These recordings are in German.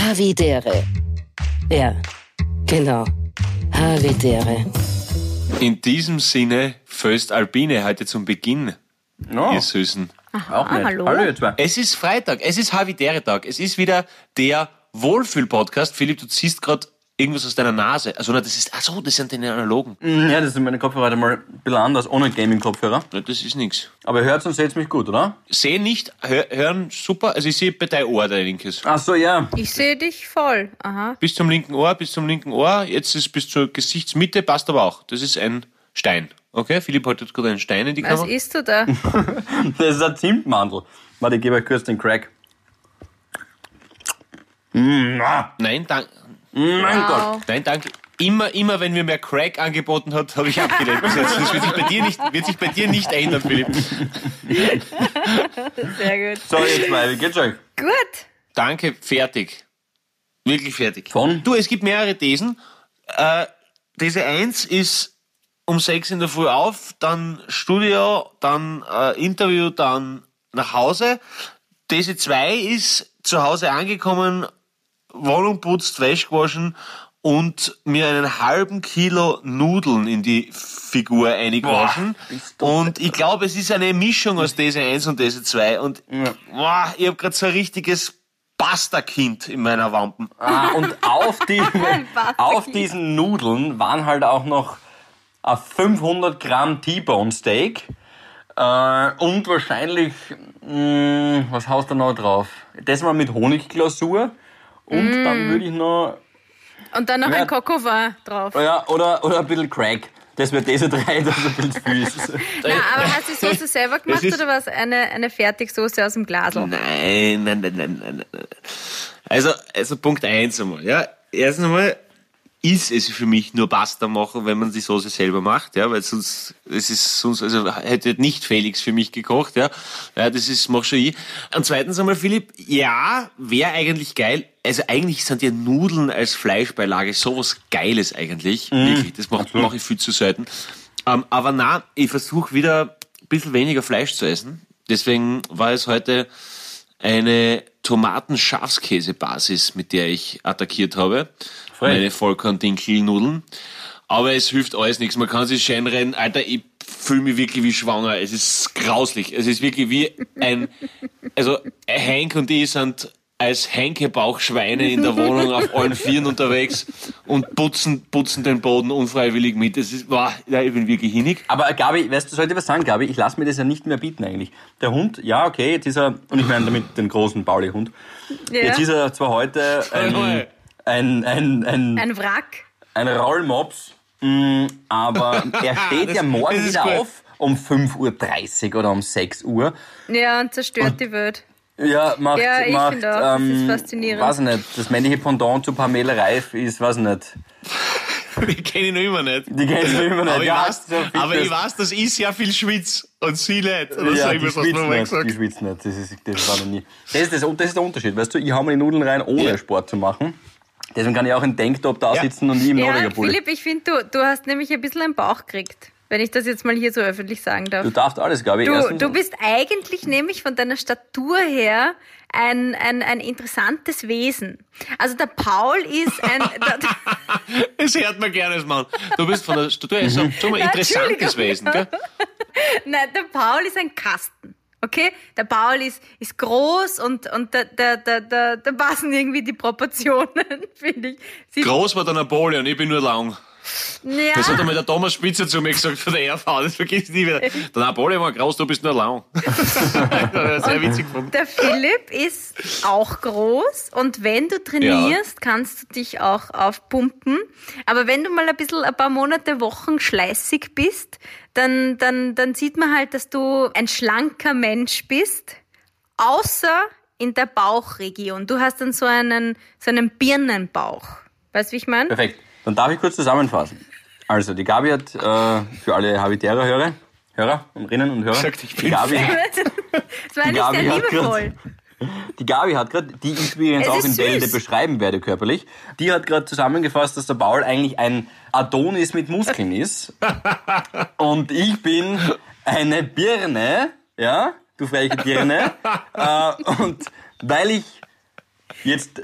Havidere. Ja, genau. Havidere. In diesem Sinne Föst Alpine heute zum Beginn, No, ihr Süßen. auch nett. hallo. Hallo ihr zwei. Es ist Freitag, es ist Havidere-Tag, es ist wieder der Wohlfühl-Podcast. Philipp, du ziehst gerade irgendwas aus deiner Nase. Also, das ist, ach so, das sind deine analogen. Ja, das sind meine Kopfhörer heute mal ein bisschen anders, ohne Gaming-Kopfhörer. Ja, das ist nix. Aber hört und seht mich gut, oder? Sehen nicht, hör, hören super. Also, ich sehe bei deinem Ohr dein linkes. Ach so, ja. Ich sehe dich voll. Aha. Bis zum linken Ohr, bis zum linken Ohr. Jetzt ist bis zur Gesichtsmitte, passt aber auch. Das ist ein Stein. Okay, Philipp hat jetzt gerade einen Stein in die Was Kamera. isst du da? Das ist ein Zimtmandel. Warte, ich gebe euch kurz den Crack. Mm, ah, Nein, danke. Mein Gott. Wow. Nein, danke. Immer, immer, wenn mir mehr Crack angeboten hat, habe ich abgelehnt. jetzt. Das wird sich bei dir nicht, wird sich bei dir nicht ändern, Philipp. Sehr gut. So, ihr zwei, wie geht's euch? Gut. Danke, fertig. Wirklich fertig. Von? Du, es gibt mehrere Thesen. Äh, These 1 ist um 6 in der Früh auf, dann Studio, dann äh, Interview, dann nach Hause. These 2 ist zu Hause angekommen, Wohnung putzt, Wäsche gewaschen und mir einen halben Kilo Nudeln in die Figur eingewaschen. Und ich glaube, es ist eine Mischung aus These 1 und These 2. Und boah, ich habe gerade so ein richtiges Pasta-Kind in meiner Wampen. Ah, und auf, die, auf diesen Nudeln waren halt auch noch ein 500 Gramm T-Bone Steak äh, und wahrscheinlich, mh, was haust du noch drauf? Das mal mit Honigglasur und dann würde ich noch, Und dann noch Ja. ein Kokova drauf. ja, oder, oder ein bisschen Crack. Das wird diese drei, das ist ein bisschen viel. Na, aber hast du die Soße selber gemacht ist- oder was? Eine, eine Fertigsoße aus dem Glasl? Nein, nein, nein, nein, nein. nein. Also, also Punkt eins einmal, ja. Erstens einmal ist es für mich nur Pasta machen, wenn man die Soße selber macht, ja, weil sonst, es ist sonst, also hätte nicht Felix für mich gekocht, ja. Ja, das ist, mach schon ich. Und zweitens einmal, Philipp, ja, wäre eigentlich geil. Also eigentlich sind ja Nudeln als Fleischbeilage sowas Geiles eigentlich. Wirklich, das mache mach ich viel zu selten. Ähm, aber na, ich versuche wieder ein bisschen weniger Fleisch zu essen. Deswegen war es heute eine Tomaten-Schafskäse-Basis, mit der ich attackiert habe. Frech. Meine Vollkorn-Dinkel-Nudeln. Aber es hilft alles nichts. Man kann sich schön rennen. Alter, ich fühle mich wirklich wie schwanger. Es ist grauslich. Es ist wirklich wie ein, also Hank und ich sind als Henkebauchschweine in der Wohnung auf allen Vieren unterwegs und putzen, putzen den Boden unfreiwillig mit. Es ist, boah, ja, ich bin wirklich hinig. Aber Gabi, weißt du, sollte was sagen, Gabi? Ich lasse mir das ja nicht mehr bieten eigentlich. Der Hund, ja, okay, jetzt ist er, und ich meine damit den großen Pauli-Hund. Ja. Jetzt ist er zwar heute ein, ein, ein, ein, Ein Wrack. ein Rollmops, mh, aber er steht Das- ja morgen wieder gut. auf um 5.30 Uhr oder um 6 Uhr. Ja, und zerstört die Welt. Ja, macht, Ja, ich macht, auch, das ist ähm, faszinierend. Weiß nicht, das männliche Pendant zu Pamela Reif ist, weiß nicht. Die kenne ich noch immer nicht. Die kennst du immer nicht. Aber, ich, Ja, weiß, so aber ist- ich weiß, dass ich sehr viel schwitz und sie nicht. Oder ja, so die irgendwas nicht, gesagt. die nicht. Das ist, das war noch nie. Das ist, das, das ist der Unterschied. Weißt du, ich hau mir die Nudeln rein, ohne Ja. Sport zu machen. Deswegen kann ich auch in Denktop da Ja. sitzen und ich im Ja, Norwegerpulli. Philipp, ich finde, du, du hast nämlich ein bisschen einen Bauch gekriegt. Wenn ich das jetzt mal hier so öffentlich sagen darf. Du darfst alles, glaube ich. Du, du bist eigentlich nämlich von deiner Statur her ein, ein, ein interessantes Wesen. Also der Paul ist ein... Das hört man gerne Mann. Du bist von der Statur her so, ein interessantes. Wesen. Gell? nein, der Paul ist ein Kasten. Okay? Der Paul ist, ist groß und, und da, da, da, da, da passen irgendwie die Proportionen, finde ich. Sie, Groß war der Napoleon, ich bin nur lang. Ja, Das hat einmal der Thomas Spitzer zu mir gesagt von der RV, das vergisst nie wieder. Der Napoleon war groß, du bist nur lang. das hat sehr witzig gefunden. Der Philipp ist auch groß und wenn du trainierst, kannst du dich auch aufpumpen. Aber wenn du mal ein bisschen, ein paar Monate, Wochen schleißig bist, dann, dann, dann sieht man halt, dass du ein schlanker Mensch bist, außer in der Bauchregion. Du hast dann so einen, so einen Birnenbauch. Weißt du, wie ich meine? Perfekt. Dann darf ich kurz zusammenfassen. Also, die Gabi hat äh, für alle Habitäre-Hörer, Hörer und Rinnen und Hörer, Sagt, ich die bin Gabi, Das war Die Gabi sehr grad-. Die Gabi hat gerade, die ich übrigens auch in Bälde beschreiben werde körperlich, die hat gerade zusammengefasst, dass der Paul eigentlich ein Adonis mit Muskeln ist. Und ich bin eine Birne, ja, du freche Birne. äh, und weil ich jetzt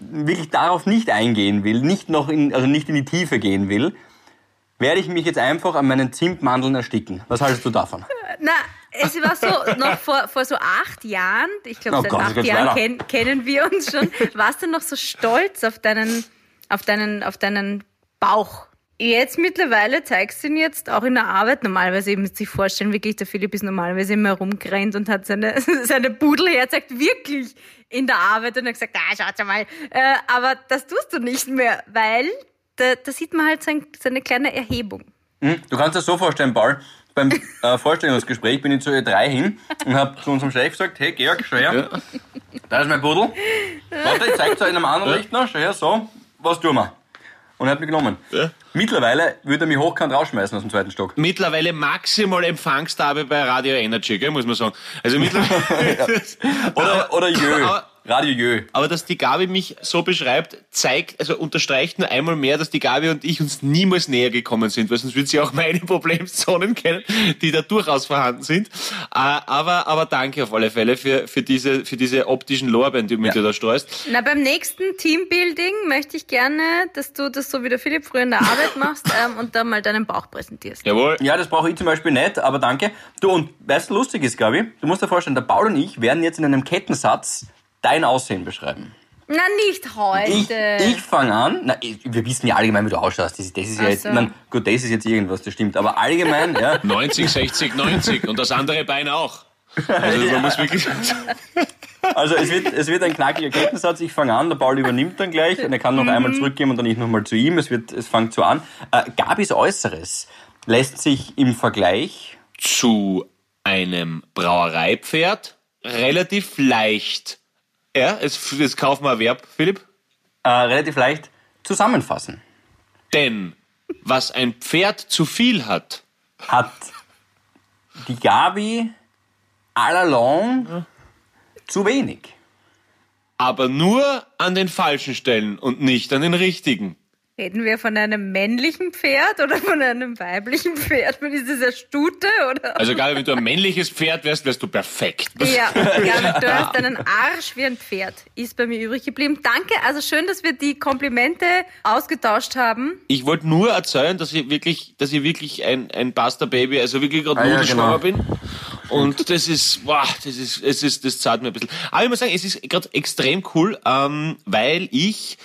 wirklich darauf nicht eingehen will, nicht noch in, also nicht in die Tiefe gehen will, werde ich mich jetzt einfach an meinen Zimtmandeln ersticken. Was haltest du davon? Na, es war so, noch vor, vor so acht Jahren, ich glaube, Oh seit Gott, acht Jahren kenn, kennen wir uns schon, warst du noch so stolz auf deinen, auf deinen, auf deinen Bauch. Jetzt mittlerweile zeigst du ihn jetzt auch in der Arbeit. Normalerweise, ihr müsst sich vorstellen, wirklich, der Philipp ist normalerweise immer rumgerannt und hat seine, seine Pudel herzeigt, wirklich in der Arbeit und hat gesagt, ah, schaut mal. Äh, aber das tust du nicht mehr, weil da, da sieht man halt sein, seine kleine Erhebung. Hm? Du kannst dir das so vorstellen, Paul. Beim äh, Vorstellungsgespräch bin ich zu E3 hin und habe zu unserem Chef gesagt, hey Georg, schau her, da ist mein Pudel. Warte, ich zeig's dir in einem anderen Licht noch, schau her, so, was tun wir? Und er hat mich genommen. Ja. Mittlerweile würde er mich hochkant rausschmeißen aus dem zweiten Stock. Mittlerweile maximal Empfangsgabe bei Radio Energy, gell, muss man sagen. Also mittlerweile. Oder, oder Jö, aber- Radio Jö. Aber dass die Gabi mich so beschreibt, zeigt, also unterstreicht nur einmal mehr, dass die Gabi und ich uns niemals näher gekommen sind, weil sonst würde sie auch meine Problemzonen kennen, die da durchaus vorhanden sind. Äh, Aber, aber danke auf alle Fälle für, für diese, für diese optischen Lorbeeren, die du mit Ja. dir da streust. Na, beim nächsten Teambuilding möchte ich gerne, dass du das so wie der Philipp früher in der Arbeit machst ähm, und da mal deinen Bauch präsentierst. Jawohl. Ja, das brauche ich zum Beispiel nicht, aber danke. Du, und weißt du, lustig ist, Gabi, du musst dir vorstellen, der Paul und ich werden jetzt in einem Kettensatz dein Aussehen beschreiben. Na, nicht Ich, heute. ich fange an, na, ich, wir wissen ja allgemein, wie du ausschaust. Das, ist- das ist ja jetzt, so. nein, gut, das ist jetzt irgendwas, das stimmt, aber allgemein, ja. 90, 60, 90 und das andere Bein auch. Also man muss wirklich. Also es wird, es wird ein knackiger Kettensatz. Ich fange an, der Paul übernimmt dann gleich und er kann noch einmal zurückgeben und dann ich nochmal zu ihm. Es, wird, es fängt so an. Äh, Gabis Äußeres lässt sich im Vergleich zu einem Brauereipferd relativ leicht. Ja, jetzt, jetzt kauf mal ein Verb, Philipp. äh, relativ leicht zusammenfassen. Denn was ein Pferd zu viel hat, Hat die Gabi all along zu wenig. aber nur an den falschen Stellen und nicht an den richtigen. Reden wir von einem männlichen Pferd oder von einem weiblichen Pferd? Ist das eine Stute oder? Also egal, wenn du ein männliches Pferd wärst, wärst du perfekt. Ja, ja, du hast einen Arsch wie ein Pferd. Ist bei mir übrig geblieben. Danke, also schön, dass wir die Komplimente ausgetauscht haben. Ich wollte nur erzählen, dass ich wirklich, dass ich wirklich ein, ein Basta-Baby, also wirklich gerade Ah, ja, nudelschwanger genau. bin. Und das ist, wow, das ist, es ist, das zahlt mir ein bisschen. Aber ich muss sagen, es ist gerade extrem cool, ähm, weil ich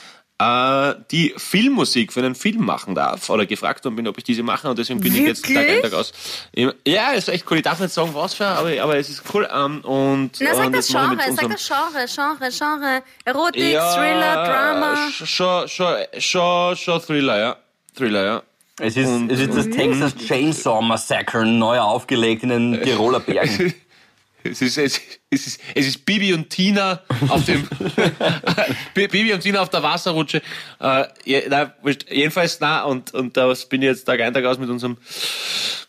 äh, die Filmmusik für einen Film machen darf oder gefragt worden bin, ob ich diese mache und deswegen bin ich jetzt Tag Wirklich? ein, Tag aus. Ja, ist echt cool. Ich darf nicht sagen, was für, aber, aber es ist cool. Ähm, und, Na, sag und das mache ich Genre, sag das Genre, Genre, Genre. Erotik, Thriller, Drama. sch- Schon, schon, schon, schon Thriller, ja. Thriller, ja. Es ist, Und- es ist das Texas Chainsaw Massacre neu aufgelegt in den Tiroler Bergen. Es ist, es, es, ist, es ist Bibi und Tina auf dem Bibi und Tina auf der Wasserrutsche. Äh, je, na, jedenfalls na und und das bin ich jetzt Tag ein Tag aus mit unserem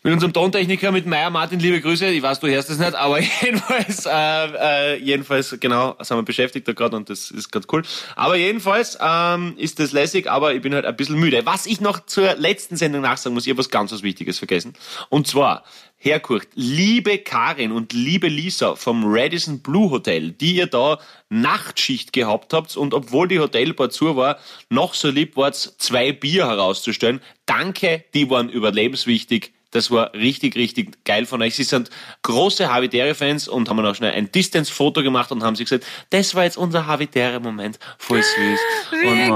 mit unserem Tontechniker mit Meier Martin liebe Grüße. Ich weiß du hörst es nicht, aber jedenfalls äh, äh, jedenfalls genau sind wir beschäftigt da gerade und das ist gerade cool. Aber jedenfalls ähm, ist das lässig, aber ich bin halt ein bisschen müde. Was ich noch zur letzten Sendung nachsagen muss, ich habe was ganz was Wichtiges vergessen und zwar Herkurcht, liebe Karin und liebe Lisa vom Radisson Blue Hotel, die ihr da Nachtschicht gehabt habt und obwohl die Hotelbar zu war, noch so lieb war's, zwei Bier herauszustellen. Danke, die waren überlebenswichtig. Das war richtig, richtig geil von euch. Sie sind große Habitäre-Fans und haben auch schnell ein Distance-Foto gemacht und haben sich gesagt, das war jetzt unser Habitäre-Moment. Voll süß. Und,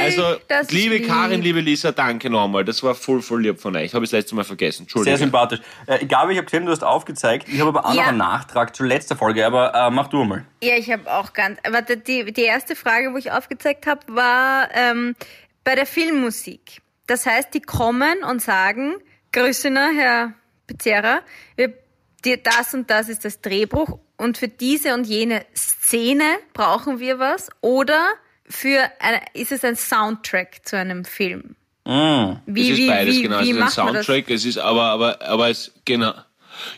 also, Das liebe lieb. Karin, liebe Lisa, danke nochmal. Das war voll, voll lieb von euch. Habe ich das letzte Mal vergessen. Sehr Entschuldigung. sympathisch. Äh, Gabi, ich habe gesehen, du hast aufgezeigt. Ich habe aber auch noch Ja. einen Nachtrag zur letzten Folge, aber äh, mach du mal. Ja, ich habe auch ganz. Aber die- die, die erste Frage, wo ich aufgezeigt habe, war ähm, bei der Filmmusik. Das heißt, die kommen und sagen, Grüße, na, Herr wir, die, das und das ist das Drehbuch und für diese und jene Szene brauchen wir was oder für eine, ist es ein Soundtrack zu einem Film? Mm. Wie, es ist wie, beides, wie, genau. wie es ist ein? Soundtrack, es ist aber, aber, aber es, genau.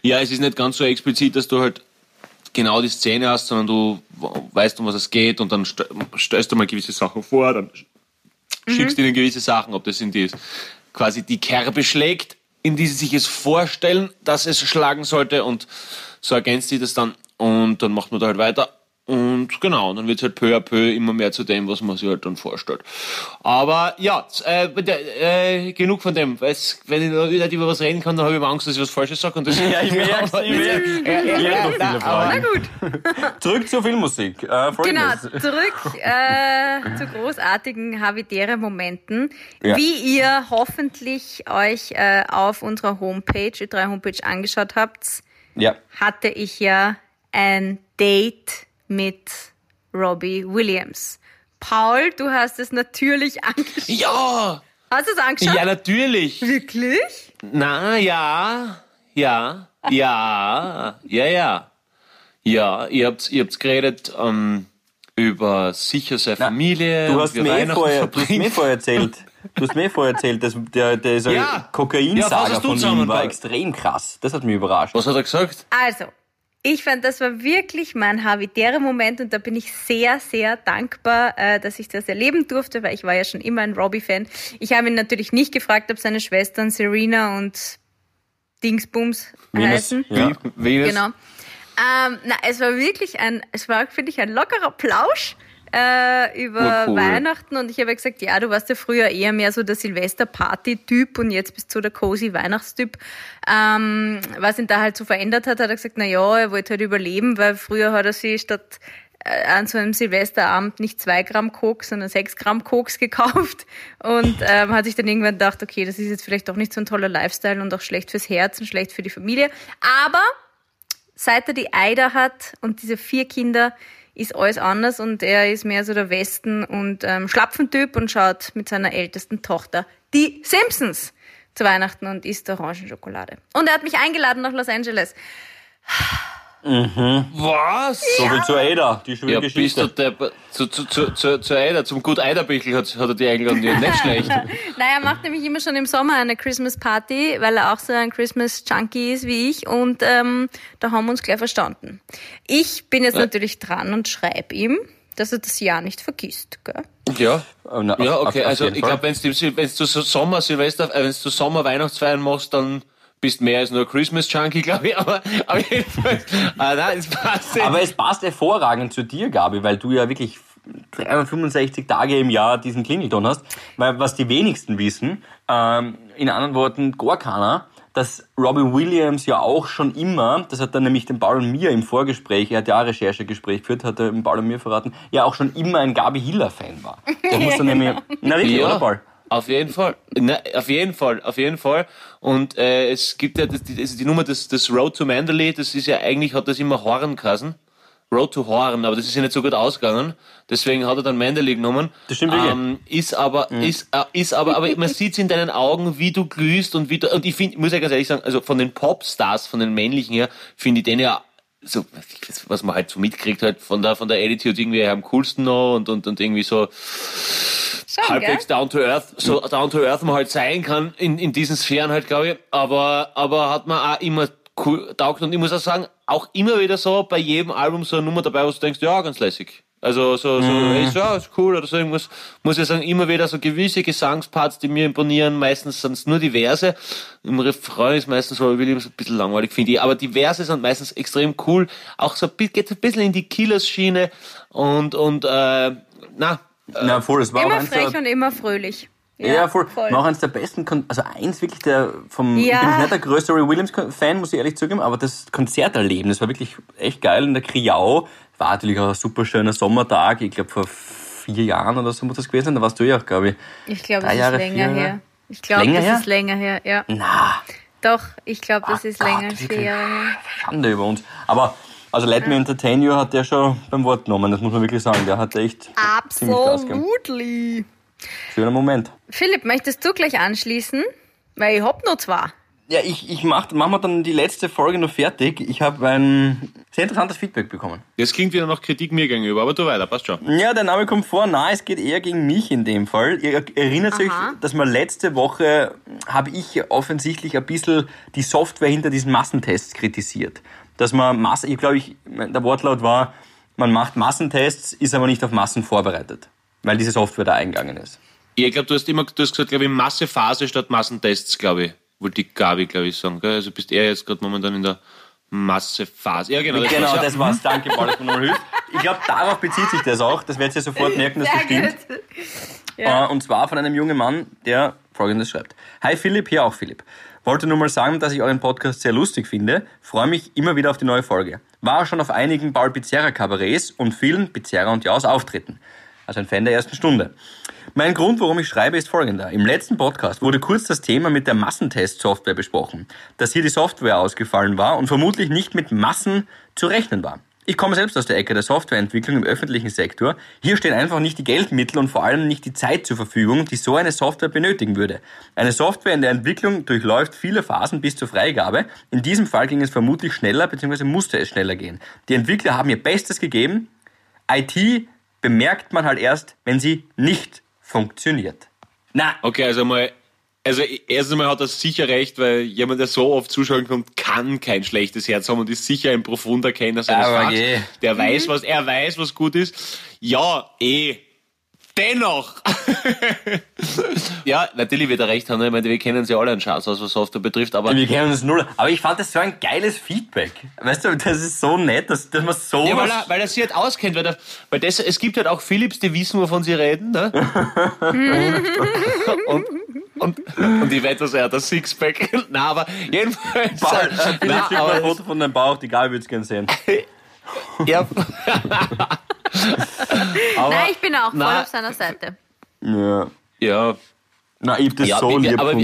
Ja, es ist nicht ganz so explizit, dass du halt genau die Szene hast, sondern du weißt, um was es geht und dann st- stellst du mal gewisse Sachen vor, dann Mhm. schickst du ihnen gewisse Sachen, ob das in die, quasi die Kerbe schlägt, in die sie sich es vorstellen, dass es schlagen sollte und so ergänzt sie das dann und dann macht man da halt weiter. Und genau, dann wird es halt peu à peu immer mehr zu dem, was man sich halt dann vorstellt. Aber ja, äh, äh, genug von dem. Weil's, wenn ich noch nicht über was reden kann, dann habe ich immer Angst, dass ich was Falsches sage. Und das Ja, ich merk's, ich merk's. Ich hab noch viele Fragen. Na gut. Zurück zur Filmmusik. Äh, Genau, zurück äh, zu großartigen Havidere-Momenten. Ja. Wie ihr hoffentlich euch äh, auf unserer Homepage, die drei Homepage angeschaut habt, Ja. hatte ich ja ein Date mit Robbie Williams. Paul, du hast es natürlich angeschaut. ja, Hast du es angeschaut? ja, natürlich. Wirklich? Na, ja, ja, ja, ja, ja. Ja, ihr habt, ihr habt geredet ähm, über sicher seine Familie. Du und hast mir eh vorher, du hast mir vorher erzählt. Du hast mir vorher erzählt, dass der, der Ja. Ja, hast du von ihm war extrem krass. Das hat mich überrascht. Was hat er gesagt? Also, ich fand, das war wirklich mein Havidere-Moment und da bin ich sehr, sehr dankbar, äh, dass ich das erleben durfte, weil ich war ja schon immer ein Robbie-Fan. Ich habe ihn natürlich nicht gefragt, ob seine Schwestern Serena und Dingsbums Venus, heißen. ja. Das? Genau. Ähm, na, es war wirklich ein, es war, finde ich, ein lockerer Plausch äh, über Urcool. Weihnachten und ich habe gesagt, ja, du warst ja früher eher mehr so der Silvester-Party-Typ und jetzt bist du der cozy Weihnachtstyp. Ähm, was ihn da halt so verändert hat, hat er gesagt, na ja, er wollte halt überleben, weil früher hat er sich statt äh, an so einem Silvesterabend nicht zwei Gramm Koks, sondern sechs Gramm Koks gekauft und ähm, hat sich dann irgendwann gedacht, okay, das ist jetzt vielleicht doch nicht so ein toller Lifestyle und auch schlecht fürs Herz und schlecht für die Familie. Aber seit er die Eider hat und diese vier Kinder, ist alles anders und er ist mehr so der Westen- und ähm, Schlapfentyp und schaut mit seiner ältesten Tochter die Simpsons zu Weihnachten und isst Orangenschokolade. Und er hat mich eingeladen nach Los Angeles. Was? So viel zu Ada, die schöne Ja, bist Geschichte. du der, zu, zu, zu, zu, zu Eider, zum Gut Eiderbichl hat, hat er die eingeladen, nicht schlecht. Naja, er macht nämlich immer schon im Sommer eine Christmas Party, weil er auch so ein Christmas Junkie ist wie ich und ähm, da haben wir uns gleich verstanden. Ich bin jetzt natürlich dran und schreibe ihm, dass er das Jahr nicht vergisst. Gell? Ja. Oh, Ja, okay, auf also ich glaube, wenn du so Sommer, Silvester, äh, wenn du Sommer Weihnachtsfeiern machst, dann bist mehr als nur Christmas Junkie, glaube ich, aber auf jeden Fall. ah, nein, es passt. Aber es passt hervorragend zu dir, Gabi, weil du ja wirklich 365 Tage im Jahr diesen Klingelton hast. Weil was die wenigsten wissen, ähm, in anderen Worten gar keiner, dass Robbie Williams ja auch schon immer, das hat dann nämlich den Paul und mir im Vorgespräch, er hat ja ein Recherchegespräch geführt, hat er dem Paul und mir verraten, ja auch schon immer ein Gabi Hiller-Fan war. Der muss dann nämlich, na wirklich, oder Paul? Auf jeden Fall. Na, auf jeden Fall, auf jeden Fall. Und äh, es gibt ja das, die, also die Nummer des, des Road to Mandalay, das ist ja eigentlich, hat das immer Horn geheißen. Road to Horn, aber das ist ja nicht so gut ausgegangen. Deswegen hat er dann Mandalay genommen. Das stimmt wirklich. Ähm, ist aber, ist, äh, ist aber, aber man sieht in deinen Augen, wie du glühst und wie du, und ich finde, muss ja ganz ehrlich sagen, also von den Popstars, von den männlichen her, finde ich den ja, so, was man halt so mitkriegt, halt von der, von der Attitude irgendwie am coolsten noch und, und, und irgendwie so, Schon, halbwegs gell? down to earth, so down to earth man halt sein kann in, in diesen Sphären halt, glaube ich. Aber, aber hat man auch immer cool taugt und ich muss auch sagen, auch immer wieder so bei jedem Album so eine Nummer dabei, wo du denkst, ja, ganz lässig. Also so, so Mhm. hey, so, ja, ist cool oder so irgendwas. Muss ich sagen, immer wieder so gewisse Gesangsparts, die mir imponieren. Meistens sind es nur die Verse. Im Refrain ist meistens so Williams ein bisschen langweilig, finde ich. Aber die Verse sind meistens extrem cool. Auch so geht ein bisschen in die Killers-Schiene und, und äh, na, Na voll, es war auch Immer eins der, frech und immer fröhlich. Ja, voll. War auch eins der besten, Kon also eins wirklich der vom, ich Ja. bin nicht der größte Robbie Williams Fan, muss ich ehrlich zugeben, aber das Konzerterleben, das war wirklich echt geil in der Kriau. War natürlich auch ein super schöner Sommertag, ich glaube vor vier Jahren oder so muss das gewesen sein, da warst du ja auch, glaube ich. Ich glaube, Drei das ist Jahre, länger Jahre? her. Ich glaube, das her? ist länger her, ja. Na, Doch, ich glaube, das Ah, ist Gott, länger als vier wirklich? Jahre her. Schande über uns. Aber also Let Me Entertain You hat der schon beim Wort genommen, das muss man wirklich sagen. Der hat echt. Absolutely. Schöner Moment. Philipp, möchtest du gleich anschließen? Weil ich hab noch zwei. Ja, ich, ich mach, machen wir dann die letzte Folge noch fertig. Ich habe ein sehr interessantes Feedback bekommen. das klingt wieder nach Kritik mir gegenüber, aber du weiter, passt schon. Ja, der Name kommt vor. Na, es geht eher gegen mich in dem Fall. Ihr erinnert euch, Aha. dass mal letzte Woche habe ich offensichtlich ein bisschen die Software hinter diesen Massentests kritisiert. Dass man Masse, ich glaube, ich, der Wortlaut war, man macht Massentests, ist aber nicht auf Massen vorbereitet. Weil diese Software da eingegangen ist. Ich glaube, du hast immer, du hast gesagt, glaube ich, Massephase statt Massentests, glaube ich. Wollte die Gabi, glaube ich, sagen. Gell? Also bist eher jetzt gerade momentan in der Massephase. Ja, genau. Das Genau, war's, ja. das war's. Danke, Paul, dass du nochmal hilfst. Ich glaube, darauf bezieht sich das auch. Das werdet ihr sofort merken, dass das stimmt. Ja. Äh, und zwar von einem jungen Mann, der folgendes schreibt. Hi Philipp, hier auch Philipp. Wollte nur mal sagen, dass ich euren Podcast sehr lustig finde. Freue mich immer wieder auf die neue Folge. War schon auf einigen Paul Pizzerra Kabarets und vielen Pizzerra und Jaus Auftritten. Also ein Fan der ersten Stunde. Mein Grund, warum ich schreibe, ist folgender. Im letzten Podcast wurde kurz das Thema mit der Massentest-Software besprochen, dass hier die Software ausgefallen war und vermutlich nicht mit Massen zu rechnen war. Ich komme selbst aus der Ecke der Softwareentwicklung im öffentlichen Sektor. Hier stehen einfach nicht die Geldmittel und vor allem nicht die Zeit zur Verfügung, die so eine Software benötigen würde. Eine Software in der Entwicklung durchläuft viele Phasen bis zur Freigabe. In diesem Fall ging es vermutlich schneller bzw. musste es schneller gehen. Die Entwickler haben ihr Bestes gegeben. IT bemerkt man halt erst, wenn sie nicht funktioniert. Na, Okay, also mal, also erstens einmal hat er sicher recht, weil jemand, der so oft zuschauen kommt, kann kein schlechtes Herz haben und ist sicher ein profunder Kenner seines Aber Fachs. je. Der weiß, was, er weiß, was gut ist. Ja, eh. Dennoch! ja, natürlich wird er recht haben. Ich meine, wir kennen sie alle einen Schatz aus, was Software betrifft, aber wir kennen uns null. Aber ich fand das so ein geiles Feedback. Weißt du, das ist so nett, dass, dass man so Ja, weil er, weil er sich halt auskennt, weil, er, weil das, es gibt halt auch Philips, die wissen, wovon sie reden, ne? und, und, und ich weiß, dass er hat das Sixpack. Nein, aber jedenfalls. Paul, äh, schick mal ein aber, Foto von deinem Bauch, die Gabi wird's gern sehen. Ja, Nein, ich bin auch voll Na. auf seiner Seite. Ja. ja, Na, ich hab das Ja, so lieb aber